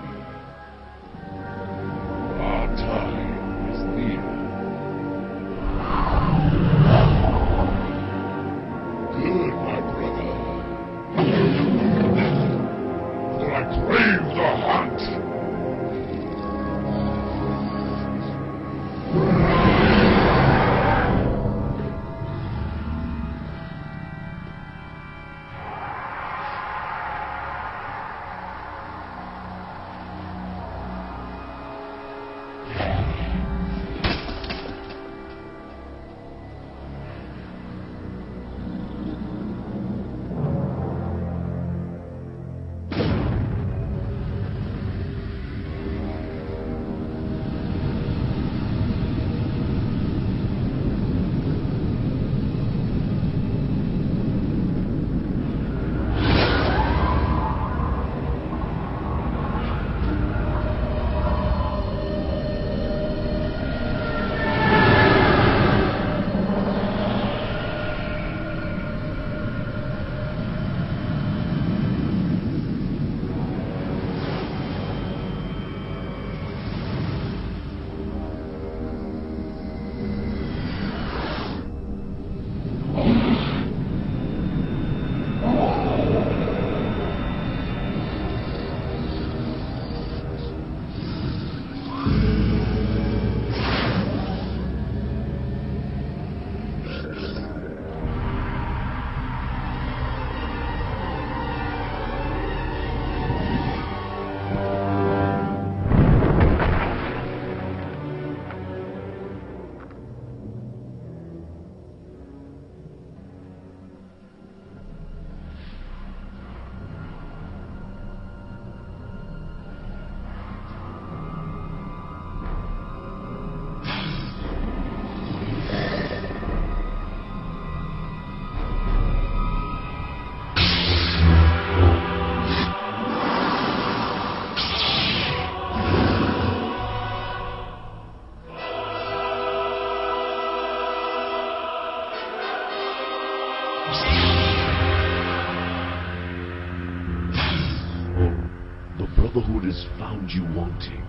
Speaker 5: The Brotherhood has found you wanting.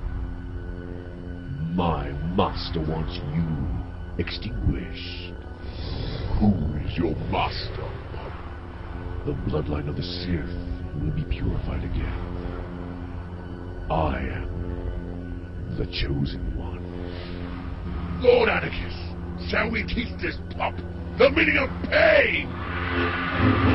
Speaker 5: My master wants you extinguished. Who is your master? The bloodline of the Sith will be purified again. I am the chosen one. Lord Atticus, shall we teach this pup the meaning of pain? Música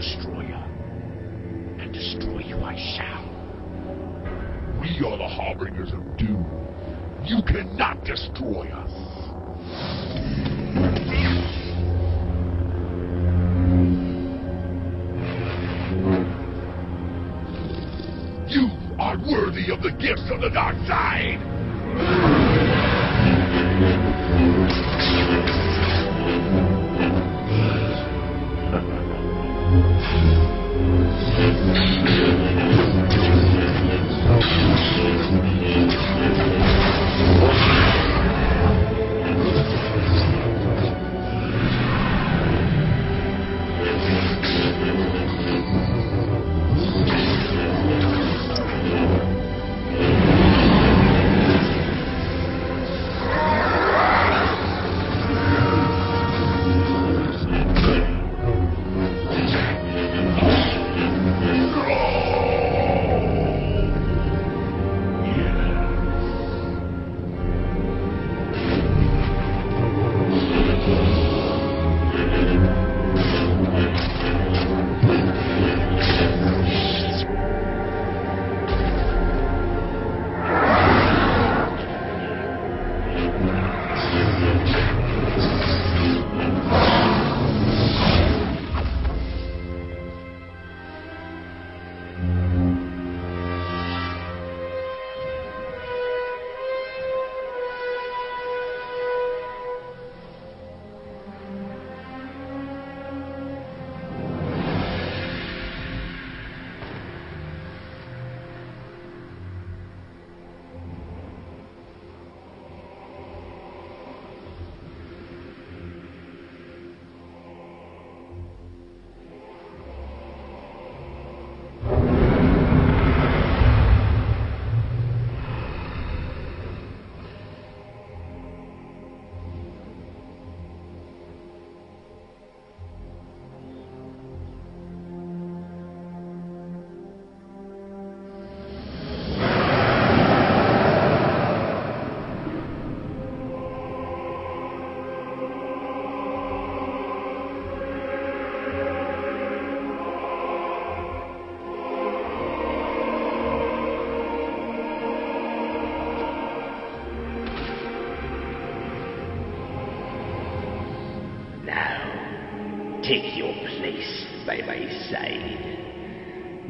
Speaker 5: destroyer. And destroy you I shall. We are the harbingers of doom. You cannot destroy us. You are worthy of the gifts of the dark side.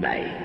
Speaker 6: đầy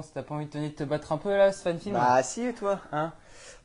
Speaker 1: commence T'as pas envie de te, te battre un peu là, ce fan film
Speaker 2: Bah si, et toi
Speaker 1: Hein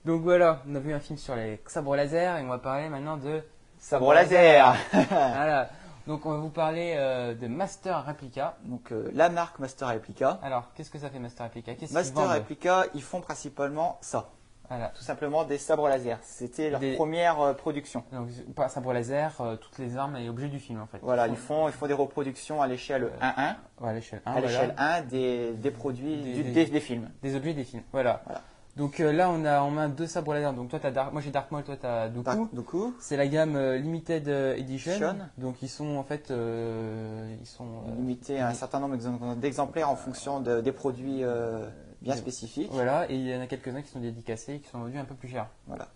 Speaker 1: Donc voilà, on a vu un film sur les sabres laser et on va parler maintenant de
Speaker 2: Sabre laser
Speaker 1: voilà. Donc on va vous parler euh, de Master Replica.
Speaker 2: Donc euh, la marque Master Replica.
Speaker 1: Alors, qu'est-ce que ça fait Master Replica?
Speaker 2: Master Replica, ils font principalement ça.
Speaker 1: Voilà.
Speaker 2: Tout simplement des sabres laser. C'était leur
Speaker 1: Des-
Speaker 2: première euh, production.
Speaker 1: Donc, pas sabre laser, euh, toutes les armes et objets du film en fait.
Speaker 2: Voilà, ils font, ils font des reproductions à l'échelle 1-1,
Speaker 1: Ouais, à l'échelle 1,
Speaker 2: à
Speaker 1: voilà.
Speaker 2: l'échelle 1 des, des produits,
Speaker 1: Des-
Speaker 2: du-
Speaker 1: des-
Speaker 2: des, des films.
Speaker 1: Des objets des films. Voilà.
Speaker 2: Voilà.
Speaker 1: Donc euh, là, on a en main deux sabres laser. Donc toi, t'as Dark... moi j'ai Dark Maul, toi t'as Dooku.
Speaker 2: Dark- Dooku,
Speaker 1: C'est la gamme euh, Limited euh, Edition. Donc ils sont en fait, euh, ils sont euh,
Speaker 2: limité à un certain nombre d'exem- d'exemplaires en fonction de- des produits euh, bien spécifiques.
Speaker 1: voilà, et il y en a quelques-uns qui sont dédicacés et qui sont vendus un peu plus cher.
Speaker 2: Voilà.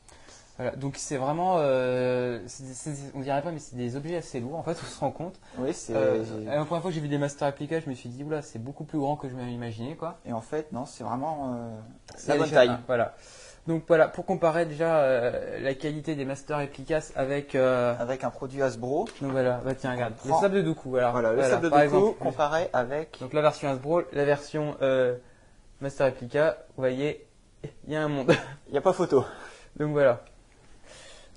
Speaker 1: Voilà, donc c'est vraiment, euh, on dirait pas, mais c'est des objets assez lourds en fait, on se rend compte.
Speaker 2: Oui, c'est.
Speaker 1: Euh, la première fois que j'ai vu des Master Replica, je me suis dit, oula, c'est beaucoup plus grand que je m'avais imaginé quoi.
Speaker 2: Et en fait, non, c'est vraiment euh,
Speaker 1: C'est
Speaker 2: la bonne taille.
Speaker 1: un, Voilà. Donc voilà, pour comparer déjà euh, la qualité des Master Replicas avec.
Speaker 2: Avec un produit Hasbro.
Speaker 1: donc voilà, bah tiens, regarde, le
Speaker 2: prend-
Speaker 1: sable de Dooku. Alors,
Speaker 2: Voilà, le sable de Dooku
Speaker 1: exemple.
Speaker 2: comparé avec.
Speaker 1: Donc la version Hasbro, la version euh, Master Replica, vous voyez, il y a un monde.
Speaker 2: Il n'y a pas photo.
Speaker 1: Donc voilà.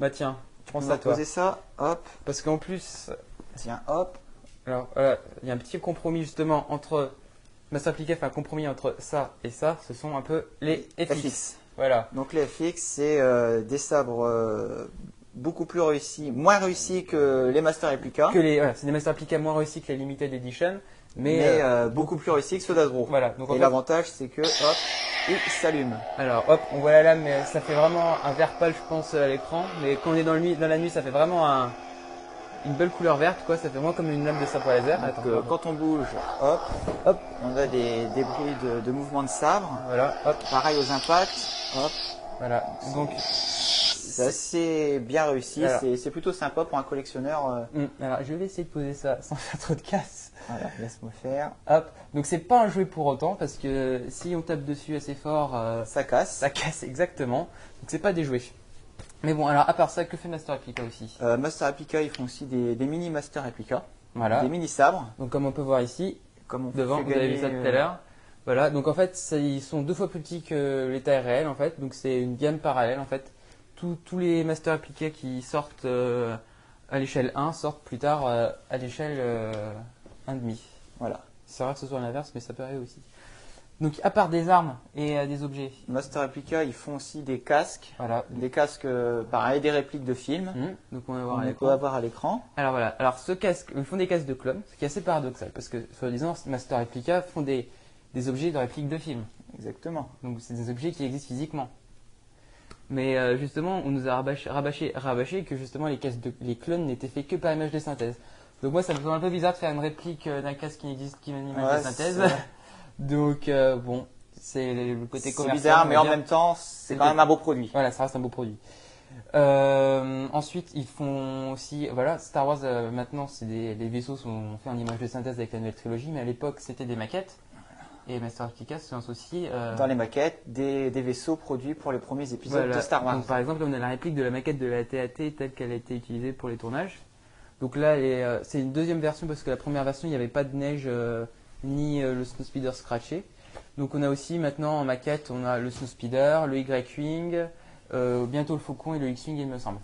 Speaker 1: Bah tiens, prends
Speaker 2: On
Speaker 1: ça
Speaker 2: va
Speaker 1: toi.
Speaker 2: poser ça, hop,
Speaker 1: Parce qu'en plus,
Speaker 2: tiens, hop.
Speaker 1: alors voilà, il y a un petit compromis justement entre Master Replica fait un compromis entre ça et ça. Ce sont un peu les FX.
Speaker 2: FX.
Speaker 1: Voilà.
Speaker 2: Donc les FX, c'est euh, des sabres euh, beaucoup plus réussis, moins réussis que les Master Replica,
Speaker 1: Que les, voilà, c'est des Master Replica moins réussis que les Limited Edition, mais,
Speaker 2: mais,
Speaker 1: euh,
Speaker 2: euh, beaucoup plus réussis que ceux d'Hasbro.
Speaker 1: voilà. Donc
Speaker 2: Et l'avantage, c'est que, hop, il s'allume.
Speaker 1: Alors hop, on voit la lame, mais ça fait vraiment un vert pâle, je pense, à l'écran. Mais quand on est dans, le nuit, dans la nuit, ça fait vraiment un- une belle couleur verte, quoi. Ça fait vraiment comme une lame de sabre laser.
Speaker 2: Donc
Speaker 1: Attends,
Speaker 2: euh, quand on bouge, hop,
Speaker 1: Hop.
Speaker 2: on a des débris de, de mouvement de sabre.
Speaker 1: Voilà, hop,
Speaker 2: Pareil aux impacts, hop.
Speaker 1: voilà. Donc,
Speaker 2: C'est assez bien réussi, c'est plutôt sympa pour un collectionneur. euh,
Speaker 1: hum, alors, je vais essayer de poser ça sans faire trop de casse.
Speaker 2: Voilà, laisse-moi faire.
Speaker 1: Hop. Donc, c'est pas un jouet pour autant, parce que si on tape dessus assez fort, euh,
Speaker 2: Ça casse.
Speaker 1: ça casse exactement. Donc, c'est pas des jouets. Mais bon, alors, à part ça, que fait Master Replica aussi?
Speaker 2: Euh, Master Replica, ils font aussi des, des mini Master Replica,
Speaker 1: Voilà.
Speaker 2: des mini sabres,
Speaker 1: Donc, comme on peut voir ici,
Speaker 2: comme on
Speaker 1: devant, vous avez vu ça tout à
Speaker 2: euh,
Speaker 1: l'heure. Voilà, donc en fait, ça- ils sont deux fois plus petits que les tailles réelles en fait, donc c'est une gamme parallèle en fait. Tous- tous les Master Appliqués qui sortent euh, à l'échelle 1 sortent plus tard à l'échelle 1,5.
Speaker 2: Voilà.
Speaker 1: C'est vrai que ce soit l'inverse, mais ça peut arriver aussi. Donc à part des armes et euh, des objets,
Speaker 2: Master Replica, ils font aussi des casques,
Speaker 1: voilà.
Speaker 2: des casques euh, pareil, des répliques de films.
Speaker 1: Hum, donc on va voir à
Speaker 2: On
Speaker 1: l'écran.
Speaker 2: peut avoir à l'écran.
Speaker 1: Alors voilà, alors ce casque, ils font des casques de clones, ce qui est assez paradoxal, parce que soi-disant Master Replica font des, des objets de répliques de films.
Speaker 2: Exactement.
Speaker 1: Donc c'est des objets qui existent physiquement. Mais euh, justement, on nous a rabâché, rabâché, rabâché que justement les, casques de, les clones n'étaient faits que par image de synthèse. Donc moi, ça me semble un peu bizarre de faire une réplique euh, d'un casque qui n'existe qu'une image de synthèse.
Speaker 2: c'est-
Speaker 1: Donc euh, bon, c'est le côté
Speaker 2: C'est
Speaker 1: commercial.
Speaker 2: bizarre,
Speaker 1: on
Speaker 2: mais en même temps, c'est
Speaker 1: C'est
Speaker 2: quand même un beau produit.
Speaker 1: Voilà, ça reste un beau produit. Euh, ensuite, ils font aussi, voilà, Star Wars euh, maintenant, c'est des, les vaisseaux sont faits en image de synthèse avec la nouvelle trilogie, mais à l'époque, c'était des maquettes. Et Master Replica se lance aussi. euh,
Speaker 2: Dans les maquettes, des, des vaisseaux produits pour les premiers épisodes
Speaker 1: Voilà.
Speaker 2: de Star Wars.
Speaker 1: Donc, par exemple, on a la réplique de la maquette de la TAT telle qu'elle a été utilisée pour les tournages. Donc là, euh, c'est une deuxième version parce que la première version, il n'y avait pas de neige euh, ni euh, le Snowspeeder scratché. Donc on a aussi maintenant en maquette, on a le Snowspeeder, le Y-Wing, bientôt le Faucon et le X-Wing, il me semble.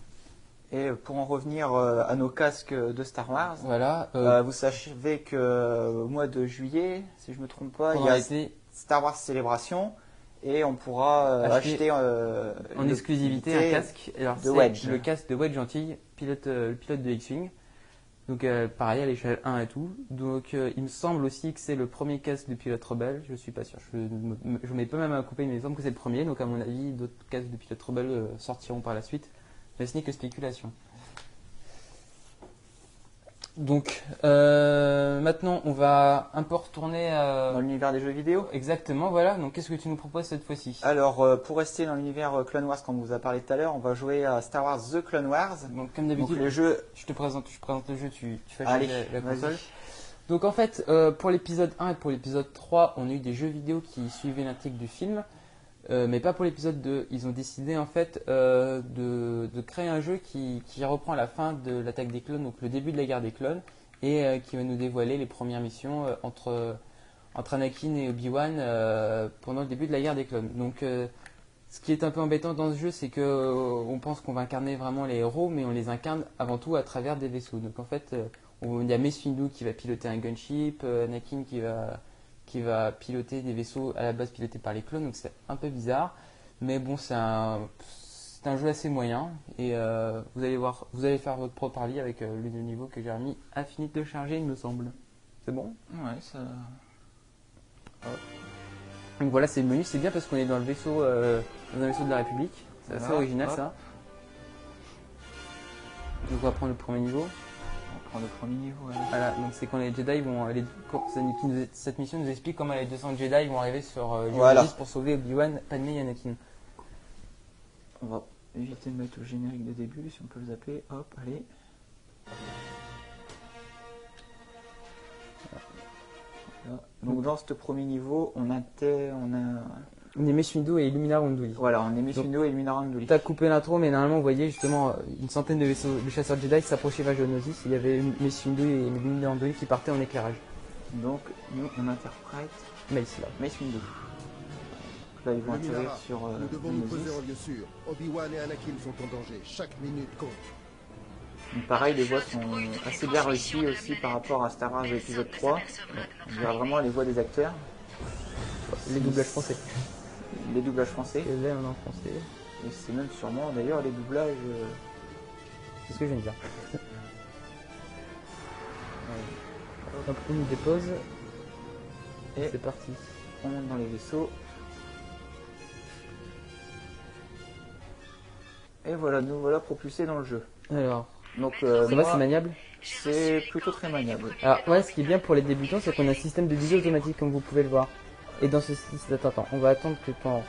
Speaker 2: Et pour en revenir à nos casques de Star Wars,
Speaker 1: Voilà.
Speaker 2: vous savez que au mois de juillet, si je me trompe pas, il y a
Speaker 1: l'été,
Speaker 2: Star Wars Célébration et on pourra
Speaker 1: Acheter
Speaker 2: acheter
Speaker 1: en exclusivité un casque. Alors,
Speaker 2: de Wedge.
Speaker 1: Le casque de Wedge Gentil, pilote, le pilote de X-Wing. Donc euh, pareil à l'échelle 1 et tout. Donc euh, il me semble aussi que c'est le premier casque de pilote rebelle. Je suis pas sûr. Je ne mets pas même à couper, mais il me semble que c'est le premier. Donc à mon avis, d'autres casques de pilote rebelle euh, sortiront par la suite. Mais ce n'est que spéculation. Donc euh, maintenant, on va un peu retourner euh,
Speaker 2: dans l'univers des jeux vidéo.
Speaker 1: exactement. Voilà. Donc qu'est-ce que tu nous proposes cette fois-ci?
Speaker 2: Alors, euh, pour rester dans l'univers Clone Wars, comme on vous a parlé tout à l'heure, on va jouer à Star Wars The Clone Wars.
Speaker 1: Donc comme d'habitude,
Speaker 2: le jeu.
Speaker 1: Je te présente, je présente le jeu, tu, tu fais
Speaker 2: Allez,
Speaker 1: la, console. Donc en fait, euh, pour l'épisode 1 et pour l'épisode 3, on a eu des jeux vidéo qui suivaient l'intrigue du film, euh, mais pas pour l'épisode 2. Ils ont décidé en fait euh, de, de créer un jeu qui, qui reprend la fin de l'attaque des clones, donc le début de la guerre des clones, et euh, qui va nous dévoiler les premières missions entre, entre Anakin et Obi-Wan pendant le début de la guerre des clones. Donc, ce qui est un peu embêtant dans ce jeu, c'est que on pense qu'on va incarner vraiment les héros, mais on les incarne avant tout à travers des vaisseaux. Donc, en fait, il y a Mace qui va piloter un gunship, Anakin qui va qui va piloter des vaisseaux à la base pilotés par les clones. Donc, c'est un peu bizarre, mais bon, c'est un c'est un jeu assez moyen et euh, vous allez voir, vous allez faire votre propre avis avec euh, le niveau que Jérémy a fini de charger, il me semble. C'est bon?
Speaker 2: Ouais, ça.
Speaker 1: Donc voilà, c'est le menu, c'est bien parce qu'on est dans le vaisseau, euh, dans un vaisseau de la République. C'est assez
Speaker 2: Voilà,
Speaker 1: original
Speaker 2: hop.
Speaker 1: ça. Donc on va prendre le premier niveau.
Speaker 2: On prend le premier niveau. ouais.
Speaker 1: Voilà, donc c'est quand les Jedi vont, les- qui nous- cette mission nous explique comment les 200 Jedi vont arriver sur euh,
Speaker 2: Voilà.
Speaker 1: Pour sauver Obi-Wan, Padmé et Anakin.
Speaker 2: On va éviter de mettre le générique de début si on peut le zapper. Hop, allez. Voilà. Donc dans ce premier niveau, on a, on a
Speaker 1: On est et Illumina Unduli.
Speaker 2: voilà, on est et Luminara Unduli.
Speaker 1: T'as coupé l'intro, mais normalement, vous voyez justement euh, une centaine de vaisseaux de chasseurs Jedi s'approchaient vers Geonosis. Il y avait Windu et Illumina Unduli qui partaient en éclairage.
Speaker 2: Donc nous, on interprète
Speaker 1: Mace là.
Speaker 2: Mace Windu. Là, ils vont atterrir sur euh,
Speaker 7: nous devons nous
Speaker 2: Geonosis.
Speaker 7: poser en lieu sûr. Obi-Wan et Anakin sont en danger. Chaque minute compte.
Speaker 2: Donc pareil, les voix sont assez bien réussies aussi par rapport à Star Wars épisode 3. On dirait vraiment les voix des acteurs,
Speaker 1: Les doublages français.
Speaker 2: Les doublages français.
Speaker 1: En français.
Speaker 2: Et c'est même sûrement d'ailleurs les doublages. euh,
Speaker 1: C'est ce que je viens de dire. Hop, on nous dépose. Et c'est parti.
Speaker 2: on monte dans les vaisseaux. Et voilà, nous voilà propulsés dans le jeu.
Speaker 1: Alors,
Speaker 2: Donc euh,
Speaker 1: ça va,
Speaker 2: moi,
Speaker 1: c'est maniable
Speaker 2: c'est plutôt très maniable.
Speaker 1: Alors, ouais, ce qui est bien pour les débutants, c'est qu'on a un système de visée automatique, comme vous pouvez le voir. Et dans ce système, attends, attends, on va attendre que t'as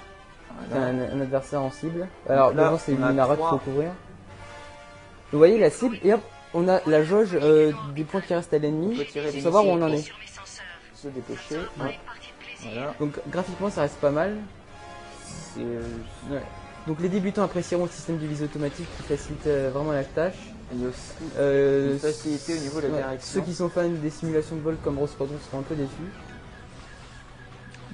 Speaker 2: Voilà.
Speaker 1: un, un adversaire en cible. Alors,
Speaker 2: là,
Speaker 1: devant, c'est
Speaker 2: on a
Speaker 1: Luminara qu'il faut couvrir. Vous voyez la cible, et hop, on a la jauge euh, du point qui reste à l'ennemi, pour savoir où on en est.
Speaker 2: Se dépêcher. Hop. Voilà.
Speaker 1: Donc, graphiquement, ça reste pas mal.
Speaker 2: Euh,
Speaker 1: Ouais. Donc, les débutants apprécieront le système de visée automatique qui facilite euh, vraiment la tâche.
Speaker 2: il y a aussi
Speaker 1: Euh,
Speaker 2: une facilité au niveau de la
Speaker 1: ouais,
Speaker 2: direction.
Speaker 1: Ceux qui sont fans des simulations de vol comme Rose seront un peu déçus.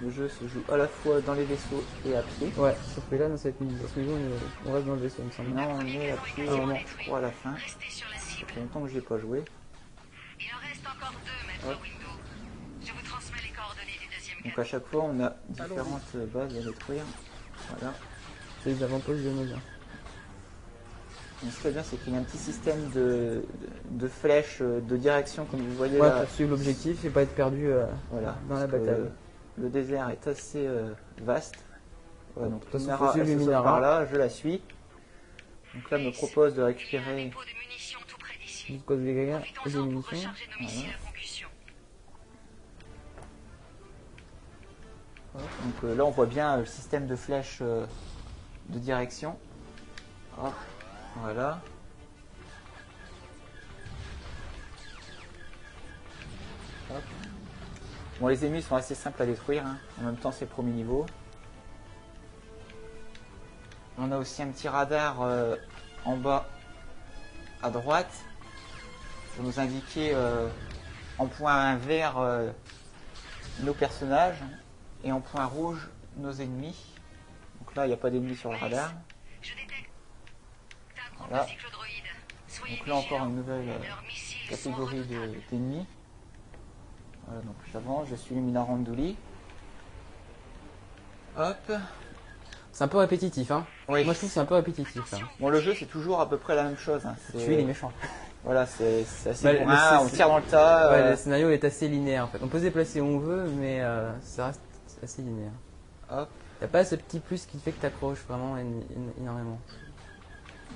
Speaker 2: Le jeu se joue à la fois dans les vaisseaux et à pied.
Speaker 1: Ouais, sauf que là, dans cette mise, parce que nous, on, est- on reste dans le vaisseau, il me semble.
Speaker 2: Non, on est à pied
Speaker 1: Ah, vraiment.
Speaker 2: je crois à la fin. Ça fait longtemps que j'ai pas joué.
Speaker 8: Il en reste encore deux, maître
Speaker 2: Hop.
Speaker 8: Window. Je vous transmets les coordonnées du deuxième
Speaker 2: Donc à chaque fois, on a différentes bases à détruire. Voilà.
Speaker 1: C'est les avantages de nos
Speaker 2: ce qui est bien, c'est qu'il y a un petit système de, de, de flèches euh, de direction, comme vous voyez
Speaker 1: Ouais,
Speaker 2: là.
Speaker 1: pour suivre l'objectif et pas être perdu euh,
Speaker 2: Voilà.
Speaker 1: dans la
Speaker 2: que
Speaker 1: bataille.
Speaker 2: Le désert est assez euh, vaste. Voilà, donc
Speaker 1: façon,
Speaker 2: Minara, elle se
Speaker 1: Minara.
Speaker 2: par là, je la suis. Donc là, elle me propose de récupérer.
Speaker 8: de munitions tout près d'ici.
Speaker 1: Juste cause des des munitions.
Speaker 8: recharger nos missiles à concussion.
Speaker 2: Donc euh, là, on voit bien euh, le système de flèches euh, de direction. Hop, voilà. Bon, les ennemis sont assez simples à détruire. hein. En même temps, c'est le premier niveau. On a aussi un petit radar euh, en bas à droite pour nous indiquer euh, en point vert euh, nos personnages et en point rouge nos ennemis. Donc là, il n'y a pas d'ennemis sur le radar. Voilà. Donc là encore une nouvelle catégorie d'ennemis. Voilà, donc j'avance, je suis Lumina Randouli. Hop.
Speaker 1: C'est un peu répétitif, hein.
Speaker 2: Oui.
Speaker 1: Moi, je trouve que c'est un peu répétitif. Hein.
Speaker 2: Bon, le jeu, c'est toujours à peu près la même chose. hein.
Speaker 1: Tuer les méchants.
Speaker 2: Voilà, c'est assez
Speaker 1: Bah, le-
Speaker 2: on tire dans le tas.
Speaker 1: Ouais,
Speaker 2: euh,
Speaker 1: le scénario est assez linéaire en fait. On peut se déplacer où on veut, mais euh, ça reste assez linéaire.
Speaker 2: Hop,
Speaker 1: Y'a pas ce petit plus qui fait que t'accroches vraiment éno- éno- énormément.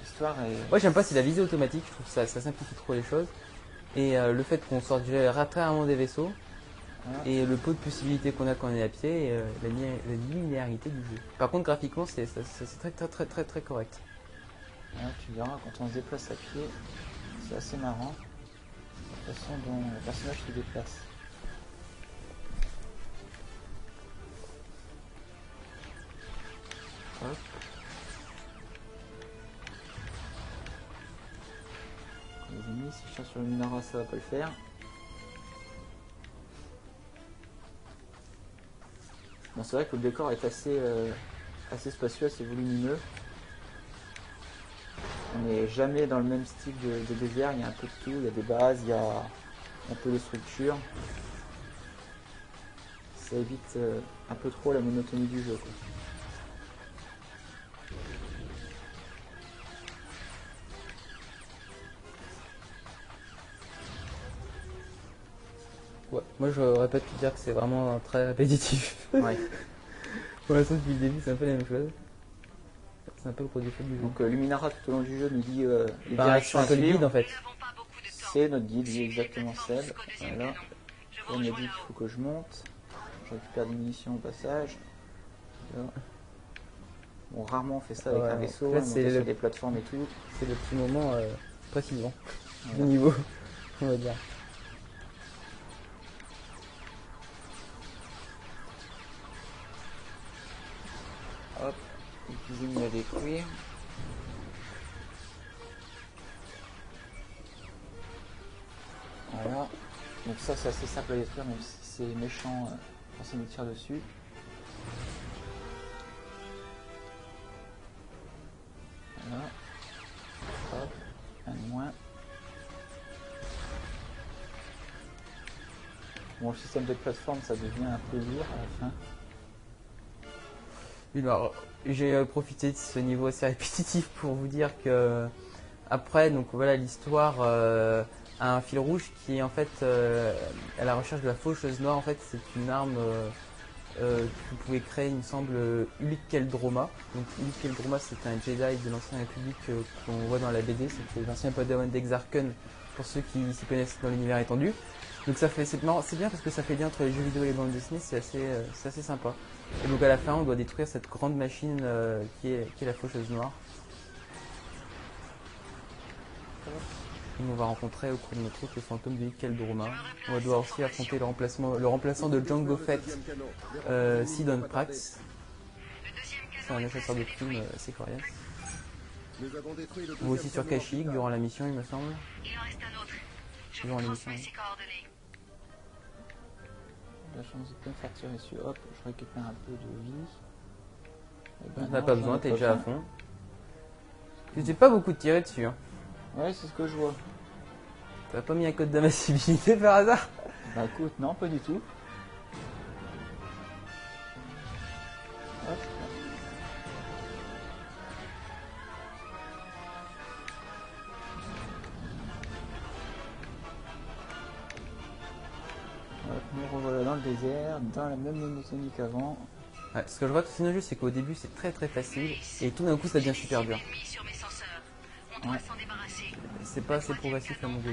Speaker 2: l'histoire est...
Speaker 1: Moi, j'aime pas, c'est la visée automatique. Je trouve que ça, ça simplifie trop les choses. Et euh, le fait qu'on sorte déjà très rarement des vaisseaux. Et le peu de possibilités qu'on a quand on est à pied et euh, la, liné- la linéarité du jeu. Par contre, graphiquement, c'est très, très, très, très, très correct.
Speaker 2: Tu verras, quand on se déplace à pied, c'est assez marrant. La façon dont le personnage se déplace. Hop. Les ennemis, si je tire sur le Minara, ça va pas le faire. Bon, c'est vrai que le décor est assez, euh, assez spacieux, assez volumineux. On n'est jamais dans le même style de, désert, il y a un peu de tout, il y a des bases, il y a un peu de structure. Ça évite euh, un peu trop la monotonie du jeu.
Speaker 1: Moi, je répète de dire que c'est vraiment très répétitif.
Speaker 2: Ouais.
Speaker 1: Pour l'instant, depuis le début, c'est un peu la même chose. C'est un peu le défaut du jeu.
Speaker 2: Donc euh, Luminara tout au long du jeu nous dit euh, les
Speaker 1: Bah,
Speaker 2: directions
Speaker 1: c'est un
Speaker 2: à
Speaker 1: peu le
Speaker 2: suivre.
Speaker 1: guide en fait.
Speaker 2: C'est notre guide,
Speaker 8: les
Speaker 2: exactement
Speaker 8: deuxième
Speaker 2: Voilà. On m'a dit qu'il faut que je monte. Je récupère des munitions au passage. Là. Bon, rarement on fait ça avec
Speaker 1: Ouais,
Speaker 2: un
Speaker 1: en
Speaker 2: vaisseau,
Speaker 1: fait,
Speaker 2: on
Speaker 1: c'est le-
Speaker 2: des plateformes et tout.
Speaker 1: C'est le petit moment euh, précisément du
Speaker 2: Voilà.
Speaker 1: niveau, on va dire.
Speaker 2: À détruire. Voilà. Donc ça c'est assez simple à détruire même si c'est méchant euh, quand ça nous tire dessus. Voilà. Hop, un de moins. Bon le système de plateforme ça devient un peu lourd à la fin.
Speaker 1: Bah, alors, J'ai euh, profité de ce niveau assez répétitif pour vous dire que après, donc voilà, l'histoire euh, a un fil rouge qui est en fait euh, à la recherche de la faucheuse noire. En fait, c'est une arme euh, euh, que vous pouvez créer, il me semble, euh, Uluk Keldroma. Donc Uluk Keldroma, c'est un Jedi de l'ancienne République euh, qu'on voit dans la BD. C'était l'ancien Padawan d'Exarchen pour ceux qui s'y connaissent dans l'univers étendu. Donc ça fait c'est bien parce que ça fait lien entre les jeux vidéo et les bandes dessinées, c'est assez, euh, c'est assez sympa. Et donc à la fin, on doit détruire cette grande machine euh, qui, est, la faucheuse noire. On va rencontrer au cours de notre route le fantôme de Keldroma. On va devoir aussi affronter le, remplacement, le remplaçant de Django Fett, euh, Sidon Prax. C'est un chasseur de primes euh, assez On va aussi sur Kashyyyk durant la mission, il me semble.
Speaker 8: Il en reste un autre.
Speaker 1: Toujours en
Speaker 8: vous
Speaker 1: émission.
Speaker 2: La chance de faire tirer dessus. Hop, je récupère un peu de vie. Eh ben non,
Speaker 1: pas besoin, t'es déjà à fond. Tu t'es pas beaucoup de tirer dessus. Hein.
Speaker 2: Ouais, c'est ce que je vois.
Speaker 1: T'as pas mis un code d'invincibilité par hasard?
Speaker 2: Bah écoute, non, pas du tout. La même monotonie qu'avant.
Speaker 1: Ouais, ce que je vois tout jeu, c'est qu'au début c'est très très facile et tout d'un coup ça devient super dur.
Speaker 8: Ennemi sur mes senseurs. On doit
Speaker 2: Ouais.
Speaker 8: s'en débarrasser.
Speaker 1: C'est pas assez progressif à mon goût.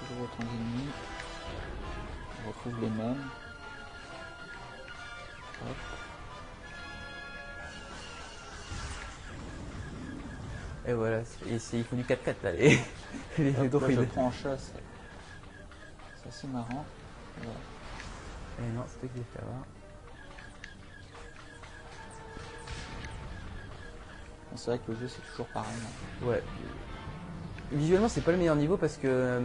Speaker 2: Toujours autant
Speaker 1: C'est- il faut du 4x4 là, les, les,
Speaker 2: Hop, là, je prends en chasse. C'est assez marrant. Voilà.
Speaker 1: Et non, c'est toi qui l'as fait avoir.
Speaker 2: C'est vrai que le jeu c'est toujours pareil. hein.
Speaker 1: Ouais. Visuellement, c'est pas le meilleur niveau parce que euh,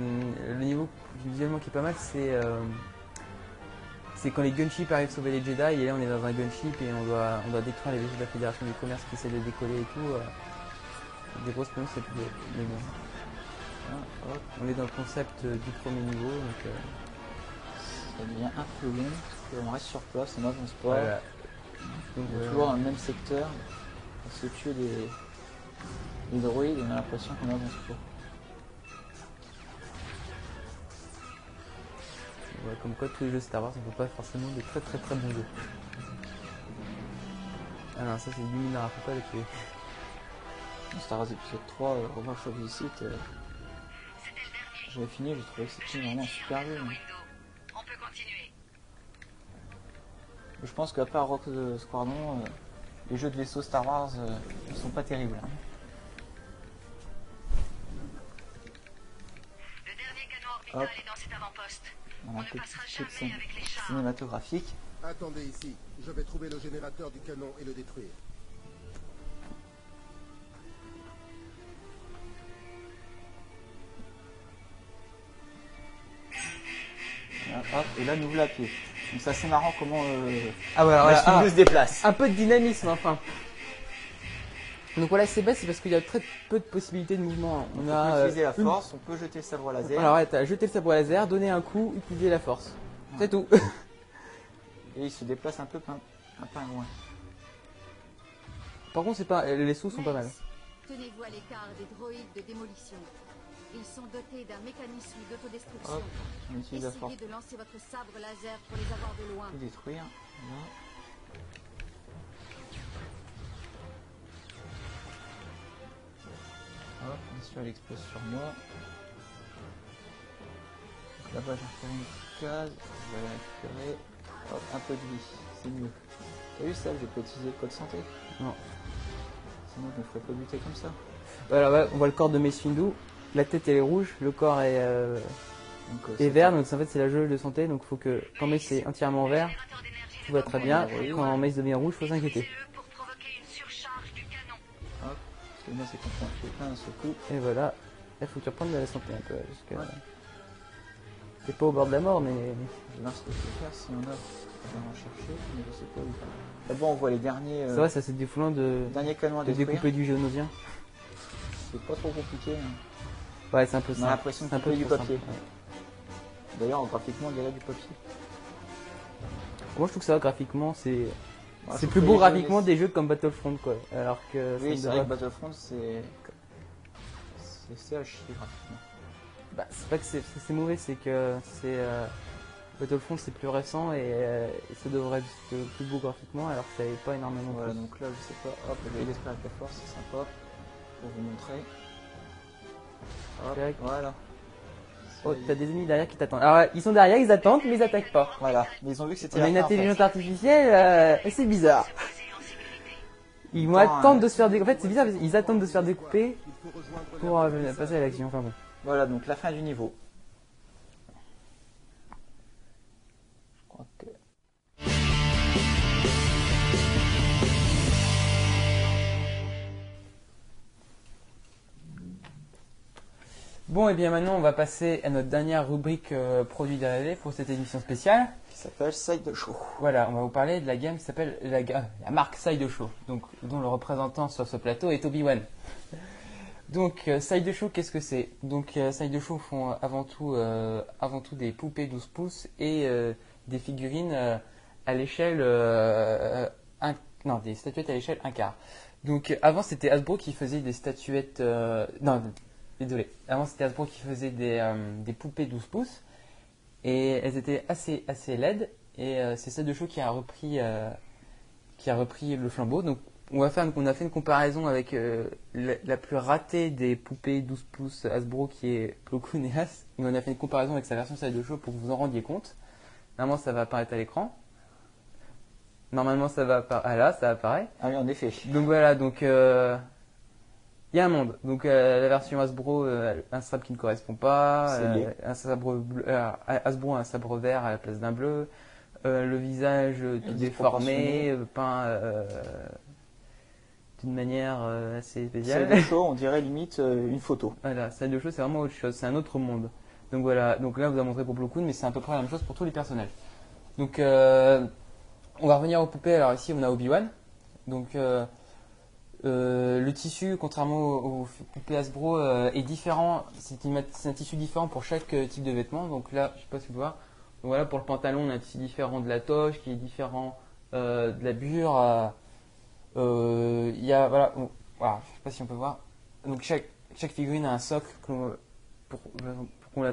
Speaker 1: le niveau visuellement qui est pas mal, c'est euh, c'est quand les gunships arrivent sauver les Jedi et là on est dans un gunship et on doit on doit détruire les vaisseaux de la Fédération du Commerce qui essaient de décoller et tout. euh. Des grosses planches, c'est plus bon.
Speaker 2: Ah,
Speaker 1: On est dans le concept euh, du premier niveau, donc euh,
Speaker 2: ça devient un peu long parce qu'on reste sur place, on n'avance pas.
Speaker 1: voilà. Donc,
Speaker 2: On est toujours dans le même secteur. On se tue des, des droïdes et on a l'impression qu'on avance pas.
Speaker 1: ouais, comme quoi tous les jeux Star Wars, on peut pas forcément des très très très bons jeux. Ah non, ça c'est Luminara, faut pas le tuer.
Speaker 2: Star Wars épisode 3, euh, the Sith, euh,
Speaker 8: C'était le dernier.
Speaker 2: j'avais fini, j'ai trouvé que c'était vraiment un super hein.
Speaker 8: Window. On peut continuer.
Speaker 2: Je pense qu'à part Rock the Squadron, euh, les jeux de vaisseau Star Wars euh, ne sont pas terribles. hein.
Speaker 8: Le dernier canon orbital
Speaker 2: Hop.
Speaker 8: est dans cet avant-poste.
Speaker 2: On
Speaker 8: On
Speaker 2: a un
Speaker 8: ne
Speaker 2: petit
Speaker 8: passera jamais avec les chars.
Speaker 2: cinématographique.
Speaker 7: Attendez ici. Je vais trouver le générateur du canon et le détruire.
Speaker 2: Et là, ouvre la pied. Donc c'est assez marrant comment euh,
Speaker 1: Ah voilà,
Speaker 2: Mace Windu se déplace.
Speaker 1: un peu de dynamisme enfin. Donc voilà, c'est bête, c'est parce qu'il y a très peu de possibilités de mouvement. On,
Speaker 2: On
Speaker 1: a
Speaker 2: peut utiliser
Speaker 1: euh,
Speaker 2: la
Speaker 1: une-
Speaker 2: force, on peut jeter le sabre laser.
Speaker 1: Alors ouais, t'as jeté le sabre laser, donné un coup, utiliser la force. C'est tout.
Speaker 2: Et il se déplace un peu un pingouin.
Speaker 1: Par contre, c'est pas, les sauts sont pas mal.
Speaker 8: Tenez-vous à l'écart des droïdes de démolition. Ils sont dotés d'un mécanisme d'autodestruction.
Speaker 2: On utilise la force
Speaker 8: Essayez de lancer votre sabre laser pour les avoir de loin.
Speaker 2: détruire. Voilà. Hop, bien sûr, elle explose sur moi. Donc Là-bas, j'ai repéré une petite case. Je vais la récupérer. Hop, un peu de vie, c'est mieux. T'as vu ça J'ai pas utilisé le code santé?
Speaker 1: Non.
Speaker 2: Sinon, je me ferais pas buter comme ça.
Speaker 1: Voilà, ouais, on voit le corps de Windu. La tête elle est rouge, le corps est, euh,
Speaker 2: Donc, euh,
Speaker 1: est vert, donc en fait c'est la jauge de santé, donc faut que quand Mace est entièrement vert, tout va très bien. Quand Mace devient rouge, faut s'inquiéter.
Speaker 8: Utilisez-le pour provoquer une surcharge du canon.
Speaker 2: Parce que moi, c'est quand on fait plein d'un seul coup.
Speaker 1: Et voilà, il faut que tu reprennes de la santé un peu,
Speaker 2: Ouais.
Speaker 1: t'es pas au bord de la mort, mais
Speaker 2: Je vais voir ce que je peux faire si on a. Je vais en chercher, mais je sais pas où. D'abord, on voit les derniers,
Speaker 1: c'est
Speaker 2: euh,
Speaker 1: vrai, ça c'est défoulant de,
Speaker 2: derniers canons à
Speaker 1: de découper du géonosien.
Speaker 2: C'est pas trop compliqué. hein.
Speaker 1: Ouais, c'est un peu
Speaker 2: On a
Speaker 1: simple.
Speaker 2: l'impression
Speaker 1: C'est un peu
Speaker 2: du papier.
Speaker 1: ouais.
Speaker 2: D'ailleurs, graphiquement, il y a du papier.
Speaker 1: Moi je trouve que ça graphiquement, c'est c'est plus beau graphiquement
Speaker 2: jeux-
Speaker 1: des jeux comme Battlefront quoi. Alors que
Speaker 2: Oui,
Speaker 1: ça
Speaker 2: c'est vrai que Battlefront, c'est. C'est à chier graphiquement.
Speaker 1: Bah, c'est pas que c'est mauvais, c'est que c'est euh, Battlefront c'est plus récent et, euh, et ça devrait être plus beau graphiquement alors que ça n'est pas énormément.
Speaker 2: Voilà,
Speaker 1: plus.
Speaker 2: donc là, je sais pas. Hop, vais détruire avec la force, c'est sympa. Pour vous montrer. Hop, voilà.
Speaker 1: Oh, t'as des ennemis derrière qui t'attendent. Alors ils sont derrière, ils attendent, mais ils attaquent pas.
Speaker 2: Voilà, mais ils ont vu que c'était
Speaker 1: On a une
Speaker 2: fin, en fait.
Speaker 1: intelligence artificielle, euh, c'est bizarre. Ils vont attendre
Speaker 2: euh,
Speaker 1: de se faire découper. En fait, c'est bizarre, parce qu'ils attendent de se faire découper pour euh, passer à l'action. Enfin bon.
Speaker 2: Voilà, donc la fin du niveau. Je crois que.
Speaker 1: Bon, et bien maintenant, on va passer à notre dernière rubrique euh, produit dérivé pour cette édition spéciale.
Speaker 2: qui s'appelle Side Show.
Speaker 1: Voilà, on va vous parler de la gamme qui s'appelle la, la marque Side Show, donc dont le représentant sur ce plateau est Obi-Wan. Donc euh, Side Show, qu'est-ce que c'est? Donc euh, Side Show font avant tout, euh, avant tout des poupées 12 pouces et euh, des figurines euh, à l'échelle, un- non, des statuettes à l'échelle 1 quart. Donc avant c'était Hasbro qui faisait des statuettes, non, désolé, avant c'était Hasbro qui faisait des, euh, des poupées 12 pouces et elles étaient assez assez laides et euh, c'est Side Show qui a repris euh, qui a repris le flambeau. Donc on va faire une- on a fait une comparaison avec la, la plus ratée des poupées 12 pouces Hasbro qui est Plo Koon et As. Et on a fait une comparaison avec sa version Side Show pour que vous en rendiez compte. Normalement ça va apparaître à l'écran. Normalement ça va apparaître. Ah là ça apparaît.
Speaker 2: Ah oui, en effet.
Speaker 1: Donc voilà, donc il y a un monde. Donc euh, la version Hasbro, euh, un sabre qui ne correspond pas, euh,
Speaker 2: laid.
Speaker 1: un sabre bleu, euh, Hasbro a un sabre vert à la place d'un bleu, euh, le visage euh, tout déformé, euh, peint euh, d'une manière euh, assez spéciale.
Speaker 2: Side Show, on dirait limite euh, une photo.
Speaker 1: Voilà, ça de choses, c'est vraiment autre chose, c'est un autre monde. Donc voilà, donc là, on vous a montré pour Plo Koon, mais c'est à peu près la même chose pour tous les personnages. Donc, euh, on va revenir aux poupées. Alors ici, on a Obi-Wan. Donc, euh, le tissu, contrairement aux poupées Hasbro, euh, est différent. C'est un tissu différent pour chaque euh, type de vêtement. Donc là, je sais pas si vous voyez. Donc voilà, pour le pantalon, on a un tissu différent de la toche, qui est différent euh, de la bure. euh, Il y a, voilà, bon, voilà, je sais pas si on peut voir. Donc chaque, chaque figurine a un socle pour, pour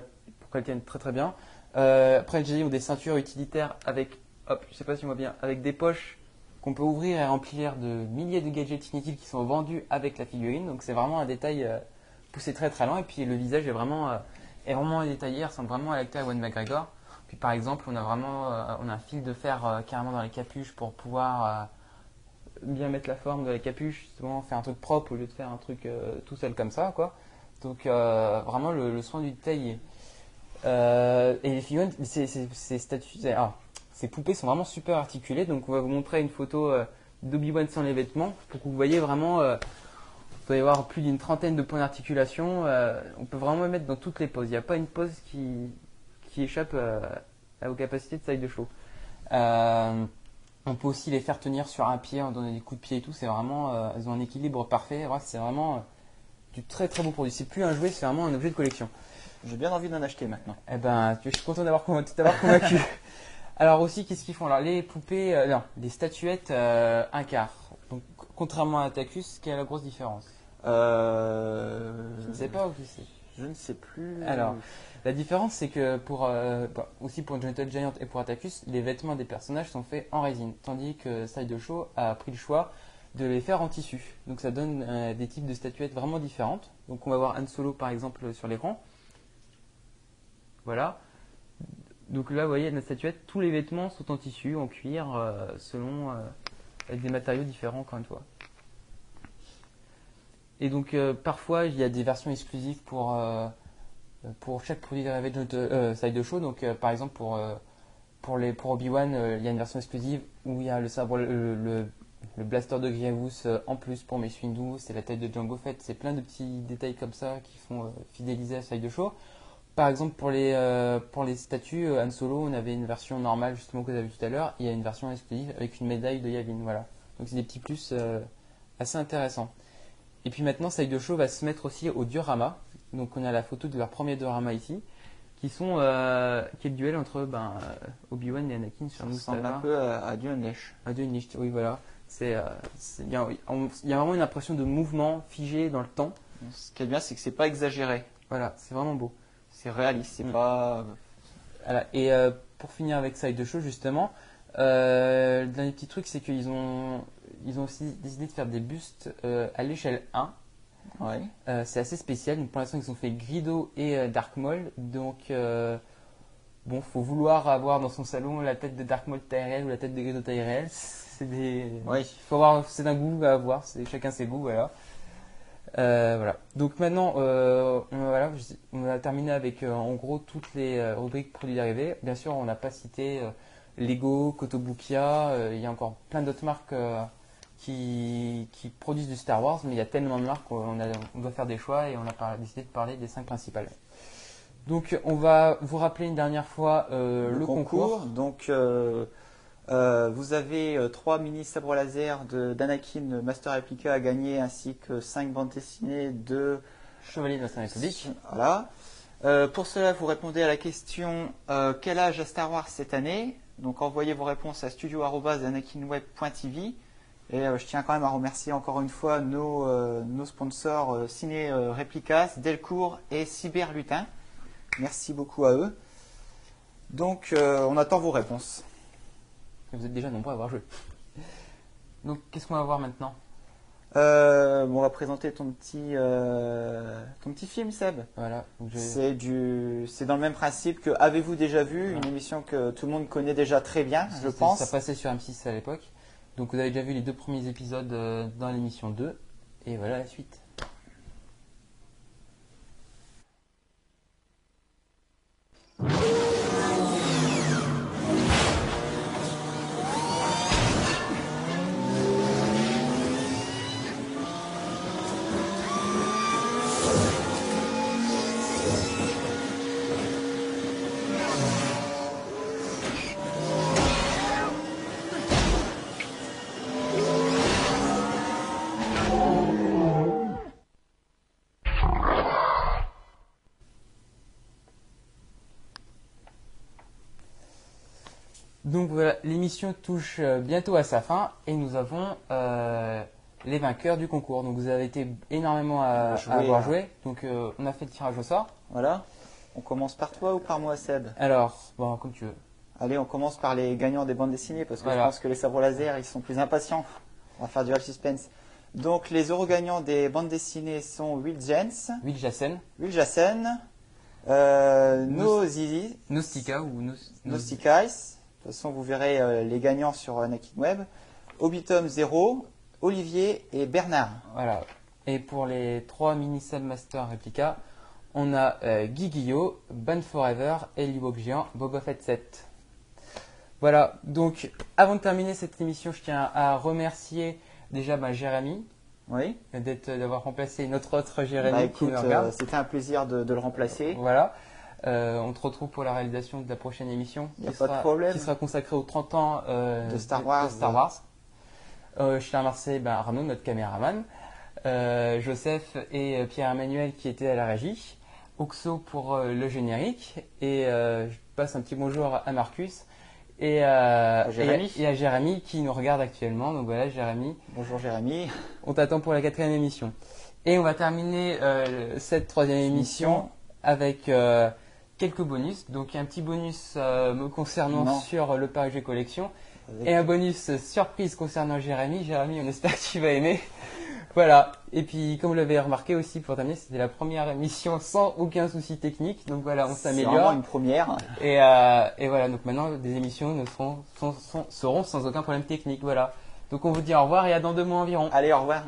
Speaker 1: qu'elle tienne très très bien. Après, j'ai dit, des ceintures utilitaires avec, hop, je sais pas si on voit bien, avec des poches qu'on peut ouvrir et remplir de milliers de gadgets inutiles qui sont vendus avec la figurine. Donc c'est vraiment un détail euh, poussé très très loin. Et puis le visage est vraiment, euh, est vraiment détaillé, il ressemble vraiment à l'acteur Ewan McGregor. Puis par exemple, on a vraiment euh, on a un fil de fer carrément dans les capuches pour pouvoir bien mettre la forme de la capuche, justement faire un truc propre au lieu de faire un truc tout seul comme ça, quoi. Donc vraiment le, soin du détail. Et les figurines, ces, ces, ces statues, ah, ces poupées sont vraiment super articulées. Donc on va vous montrer une photo euh, d'Obi-Wan sans les vêtements pour que vous voyez vraiment. euh, il doit y avoir plus d'une trentaine de points d'articulation. euh, on peut vraiment les mettre dans toutes les poses. Il n'y a pas une pose qui, qui échappe euh, aux capacités de side de show. Euh, on peut aussi les faire tenir sur un pied, en donnant des coups de pied et tout. C'est vraiment, elles ont un équilibre parfait. Ouais, c'est vraiment du très très beau produit. C'est plus un jouet, c'est vraiment un objet de collection.
Speaker 2: J'ai bien envie d'en acheter maintenant.
Speaker 1: Eh ben, je suis content d'avoir convaincu. Alors aussi, qu'est-ce qu'ils font Alors? Les poupées, euh, non, les statuettes euh, un quart. Donc contrairement à Atacus, quelle est la grosse différence?
Speaker 2: Euh...
Speaker 1: Je ne sais pas où sais.
Speaker 2: Je ne sais plus.
Speaker 1: Alors, la différence, c'est que pour euh, aussi pour Gentle Giant et pour Atacus, les vêtements des personnages sont faits en résine, tandis que Side Show a pris le choix de les faire en tissu. Donc ça donne euh, des types de statuettes vraiment différentes. Donc on va voir Han Solo par exemple sur l'écran. Voilà. Donc là, vous voyez, la statuette, tous les vêtements sont en tissu, en cuir, euh, selon euh, avec des matériaux différents encore une. Et donc euh, parfois, il y a des versions exclusives pour pour chaque produit dérivé de Side Show. Donc par exemple pour pour pour Obi-Wan, il y a une version exclusive où il y a le sabre le, le, blaster de Grievous en plus pour Mace Windu, c'est la tête de Jango Fett, c'est plein de petits détails comme ça qui font fidéliser à Side Show. Par exemple pour les euh, pour les statues euh, Han Solo, on avait une version normale justement que vous avez vu tout à l'heure, il y a une version exclusive avec une médaille de Yavin, voilà. Donc c'est des petits plus euh, assez intéressants. Et puis maintenant, Side Show va se mettre aussi au diorama. Donc on a la photo de leur premier diorama ici, qui sont euh, qui est le duel entre ben, Obi-Wan et Anakin sur
Speaker 2: Ça ressemble un peu à, à Lèche.
Speaker 1: À niches, oui voilà. C'est Il y a vraiment une impression de mouvement figé dans le temps.
Speaker 2: Ce qui est bien, c'est que c'est pas exagéré.
Speaker 1: Voilà, c'est vraiment beau.
Speaker 2: C'est réaliste, c'est
Speaker 1: Mm.
Speaker 2: pas.
Speaker 1: Voilà. Et euh, pour finir avec Side Show justement, euh, le dernier petit truc, c'est qu'ils ont ils ont aussi décidé de faire des bustes euh, à l'échelle 1.
Speaker 2: Ouais.
Speaker 1: Euh, c'est assez spécial. Donc, pour l'instant, ils ont fait Grido et euh, Dark Maul. Donc, euh, bon, faut vouloir avoir dans son salon la tête de Dark Maul taille réelle ou la tête de Grido taille réelle. C'est des. Faut avoir, c'est un goût à avoir. C'est chacun ses goûts, voilà. Euh, voilà. Donc maintenant, euh, on, voilà, on a terminé avec euh, en gros toutes les rubriques produits dérivés. Bien sûr, on n'a pas cité Lego, Kotobukiya. il y a encore plein d'autres marques qui, qui produisent du Star Wars, mais il y a tellement de marques qu'on on doit faire des choix et on a par- décidé de parler des cinq principales. Donc, on va vous rappeler une dernière fois le, concours.
Speaker 2: Donc, euh, vous avez euh, trois mini sabres laser de d'Anakin Master Replica à gagner, ainsi que cinq bandes dessinées de.
Speaker 1: Chevalier de la République.
Speaker 2: Voilà. Euh, pour cela, vous répondez à la question euh, quel âge a Star Wars cette année? Donc, envoyez vos réponses à studio@anakinweb.tv. Et euh, je tiens quand même à remercier encore une fois nos, nos sponsors Ciné Replicas, Delcourt et Cyberlutin. Merci beaucoup à eux. Donc, on attend vos réponses.
Speaker 1: Vous êtes déjà nombreux à avoir joué. Donc, qu'est-ce qu'on va voir maintenant?
Speaker 2: Euh, bon, on va présenter ton petit, euh, ton petit film, Seb.
Speaker 1: Voilà.
Speaker 2: C'est du, c'est dans le même principe que Avez-vous déjà vu? Une émission que tout le monde connaît déjà très bien, je pense.
Speaker 1: Ça passait sur M6 à l'époque. Donc vous avez déjà vu les deux premiers épisodes euh, dans l'émission 2. Et voilà la suite. Donc voilà, l'émission touche euh, bientôt à sa fin et nous avons euh, les vainqueurs du concours. Donc vous avez été énormément à,
Speaker 2: Joué,
Speaker 1: à avoir
Speaker 2: hein.
Speaker 1: joué. Donc euh, on a fait le tirage au sort.
Speaker 2: Voilà. On commence par toi ou par moi, Seb?
Speaker 1: Alors, bon, comme tu veux.
Speaker 2: Allez, on commence par les gagnants des bandes dessinées parce que
Speaker 1: Voilà.
Speaker 2: je pense que les sabres laser, ils sont plus impatients. On va faire du suspense. Donc, les euros gagnants des bandes dessinées sont Will Jens,
Speaker 1: Will Jassen,
Speaker 2: Will Jassen, euh, No Zizi,
Speaker 1: Nostika ou Nos,
Speaker 2: No Stick Eyes. De toute façon, vous verrez euh, les gagnants sur Anakin Web. Obitom Zero, Olivier et Bernard.
Speaker 1: Voilà. Et pour les trois mini Master réplica, on a euh, Guy Guillot, Ban Forever et Ewok Géant, Boba Fett 7. Voilà, donc avant de terminer cette émission, je tiens à remercier déjà bah, Jérémy
Speaker 2: Oui.
Speaker 1: d'être d'avoir remplacé notre autre Jérémy
Speaker 2: Bah,
Speaker 1: qui
Speaker 2: écoute,
Speaker 1: nous regarde.
Speaker 2: euh, c'était un plaisir de, de le remplacer.
Speaker 1: Voilà. On te retrouve pour la réalisation de la prochaine émission
Speaker 2: Y a
Speaker 1: qui,
Speaker 2: pas de
Speaker 1: sera,
Speaker 2: problème.
Speaker 1: qui sera consacrée aux 30 ans
Speaker 2: De Star Wars.
Speaker 1: Star Wars. Euh, je tiens à remercier ben, Arnaud, notre caméraman, euh, Joseph et euh, Pierre-Emmanuel qui étaient à la régie, Oxo pour euh, le générique, et euh, je passe un petit bonjour à Marcus et, euh,
Speaker 2: À Jérémy.
Speaker 1: et à, et à Jérémy qui nous regarde actuellement. Donc voilà, Jérémy,
Speaker 2: Bonjour Jérémy.
Speaker 1: on t'attend pour la quatrième émission. Et on va terminer euh, cette troisième émission avec euh, quelques bonus. Donc un petit bonus euh, me concernant
Speaker 2: Non.
Speaker 1: sur le Paris G Collection et un bonus surprise concernant Jérémy. Jérémy, on espère que tu vas aimer. Voilà. Et puis, comme vous l'avez remarqué aussi, pour terminer, c'était la première émission sans aucun souci technique. Donc voilà, on
Speaker 2: C'est vraiment
Speaker 1: s'améliore.
Speaker 2: une première.
Speaker 1: Et, euh, et voilà, donc maintenant, des émissions ne seront, sont- sont- seront sans aucun problème technique. Voilà. Donc on vous dit au revoir et à dans deux mois environ.
Speaker 2: Allez, au revoir.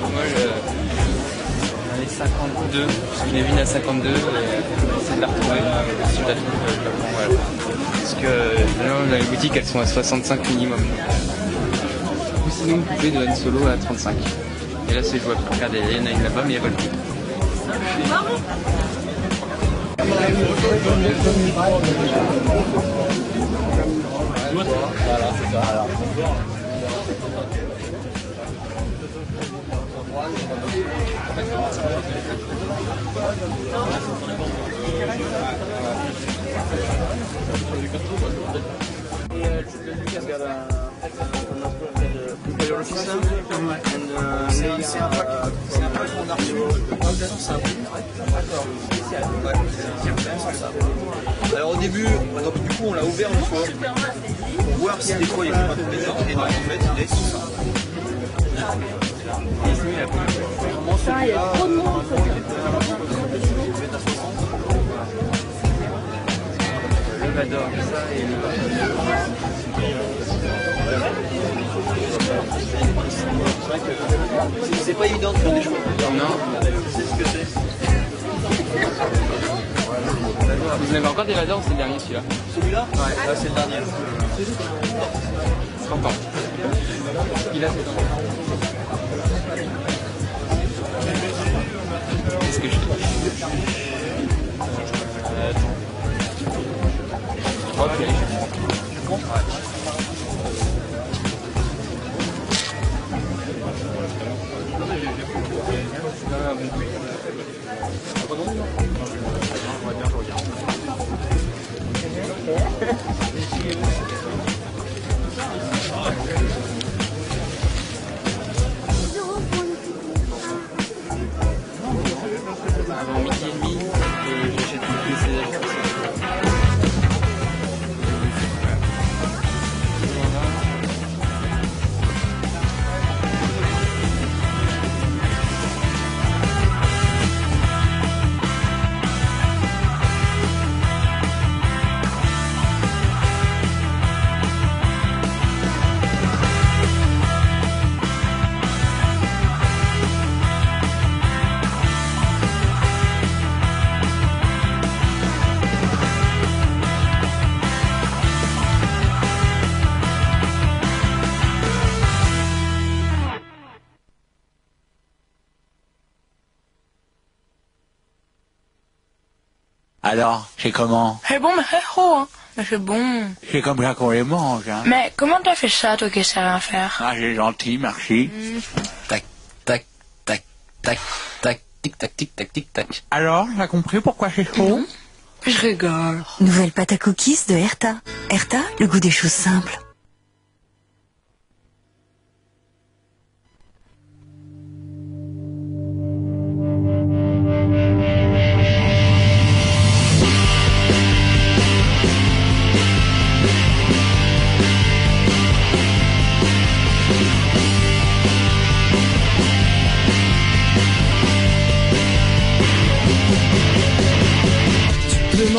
Speaker 1: Maul euh, dans les 52. Parce qu'il est venu à 52 et euh, on va essayer de la retrouver. euh, Si je la trouve, euh, je la prends, voilà. Parce que euh, là, dans les boutiques, elles sont à 65 minimum. Ou sinon, poupée de Han Solo à 35. Et là, c'est jouable. Regardez, il y en a une là-bas, mais il n'y a pas le.
Speaker 9: C'est un pack, c'est pack Alors au début, donc du coup on l'a ouvert une fois pour voir si il y avait pas de et donc en fait il est. Vraiment, celui-là,
Speaker 1: Le Vador, ça et le
Speaker 9: c'est- c'est pas évident de faire des choix.
Speaker 1: Non.
Speaker 9: C'est ce que c'est.
Speaker 1: Vous en avez encore des Vador ou c'est le dernier celui-là
Speaker 9: Celui-là? Ouais, là c'est le dernier.
Speaker 1: 30 ans. Il a 7 ans. Qu'est-ce que je Avant midi et demi, et
Speaker 10: Alors, c'est comment?
Speaker 11: C'est bon, mais c'est trop, hein. Mais c'est bon.
Speaker 10: C'est comme ça qu'on les mange, hein.
Speaker 11: Mais comment t'as fait ça, toi qui sais rien faire?
Speaker 10: Ah, c'est gentil, merci.
Speaker 12: Tac, tac, tac, tac, tac, tic, tac, tic, tac, tic, tac.
Speaker 10: Alors, t'as compris pourquoi c'est chaud?
Speaker 11: Je rigole.
Speaker 13: Nouvelle pâte à cookies de Herta. Herta, le goût des choses simples.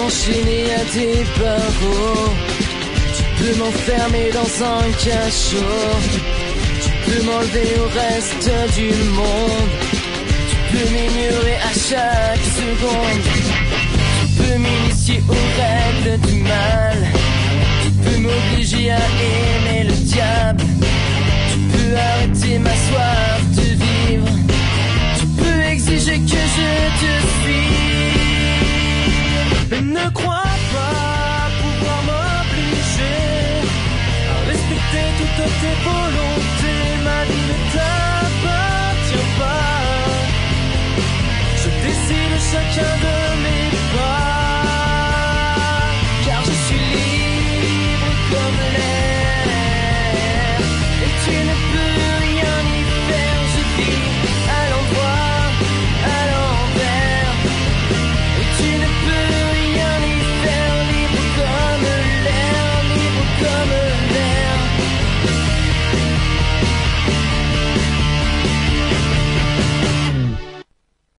Speaker 14: M'enchaîner à tes barreaux. Tu peux m'enfermer dans un cachot. Tu peux m'enlever au reste du monde. Tu peux m'ignorer à chaque seconde. Tu peux m'initier aux règles du mal. Tu peux m'obliger à aimer le diable. Tu peux arrêter ma soif de vivre. Tu peux exiger que je te. Mais ne crois pas pouvoir m'obliger à respecter toutes tes volontés. Ma vie ne t'appartient pas. Je décide chacun de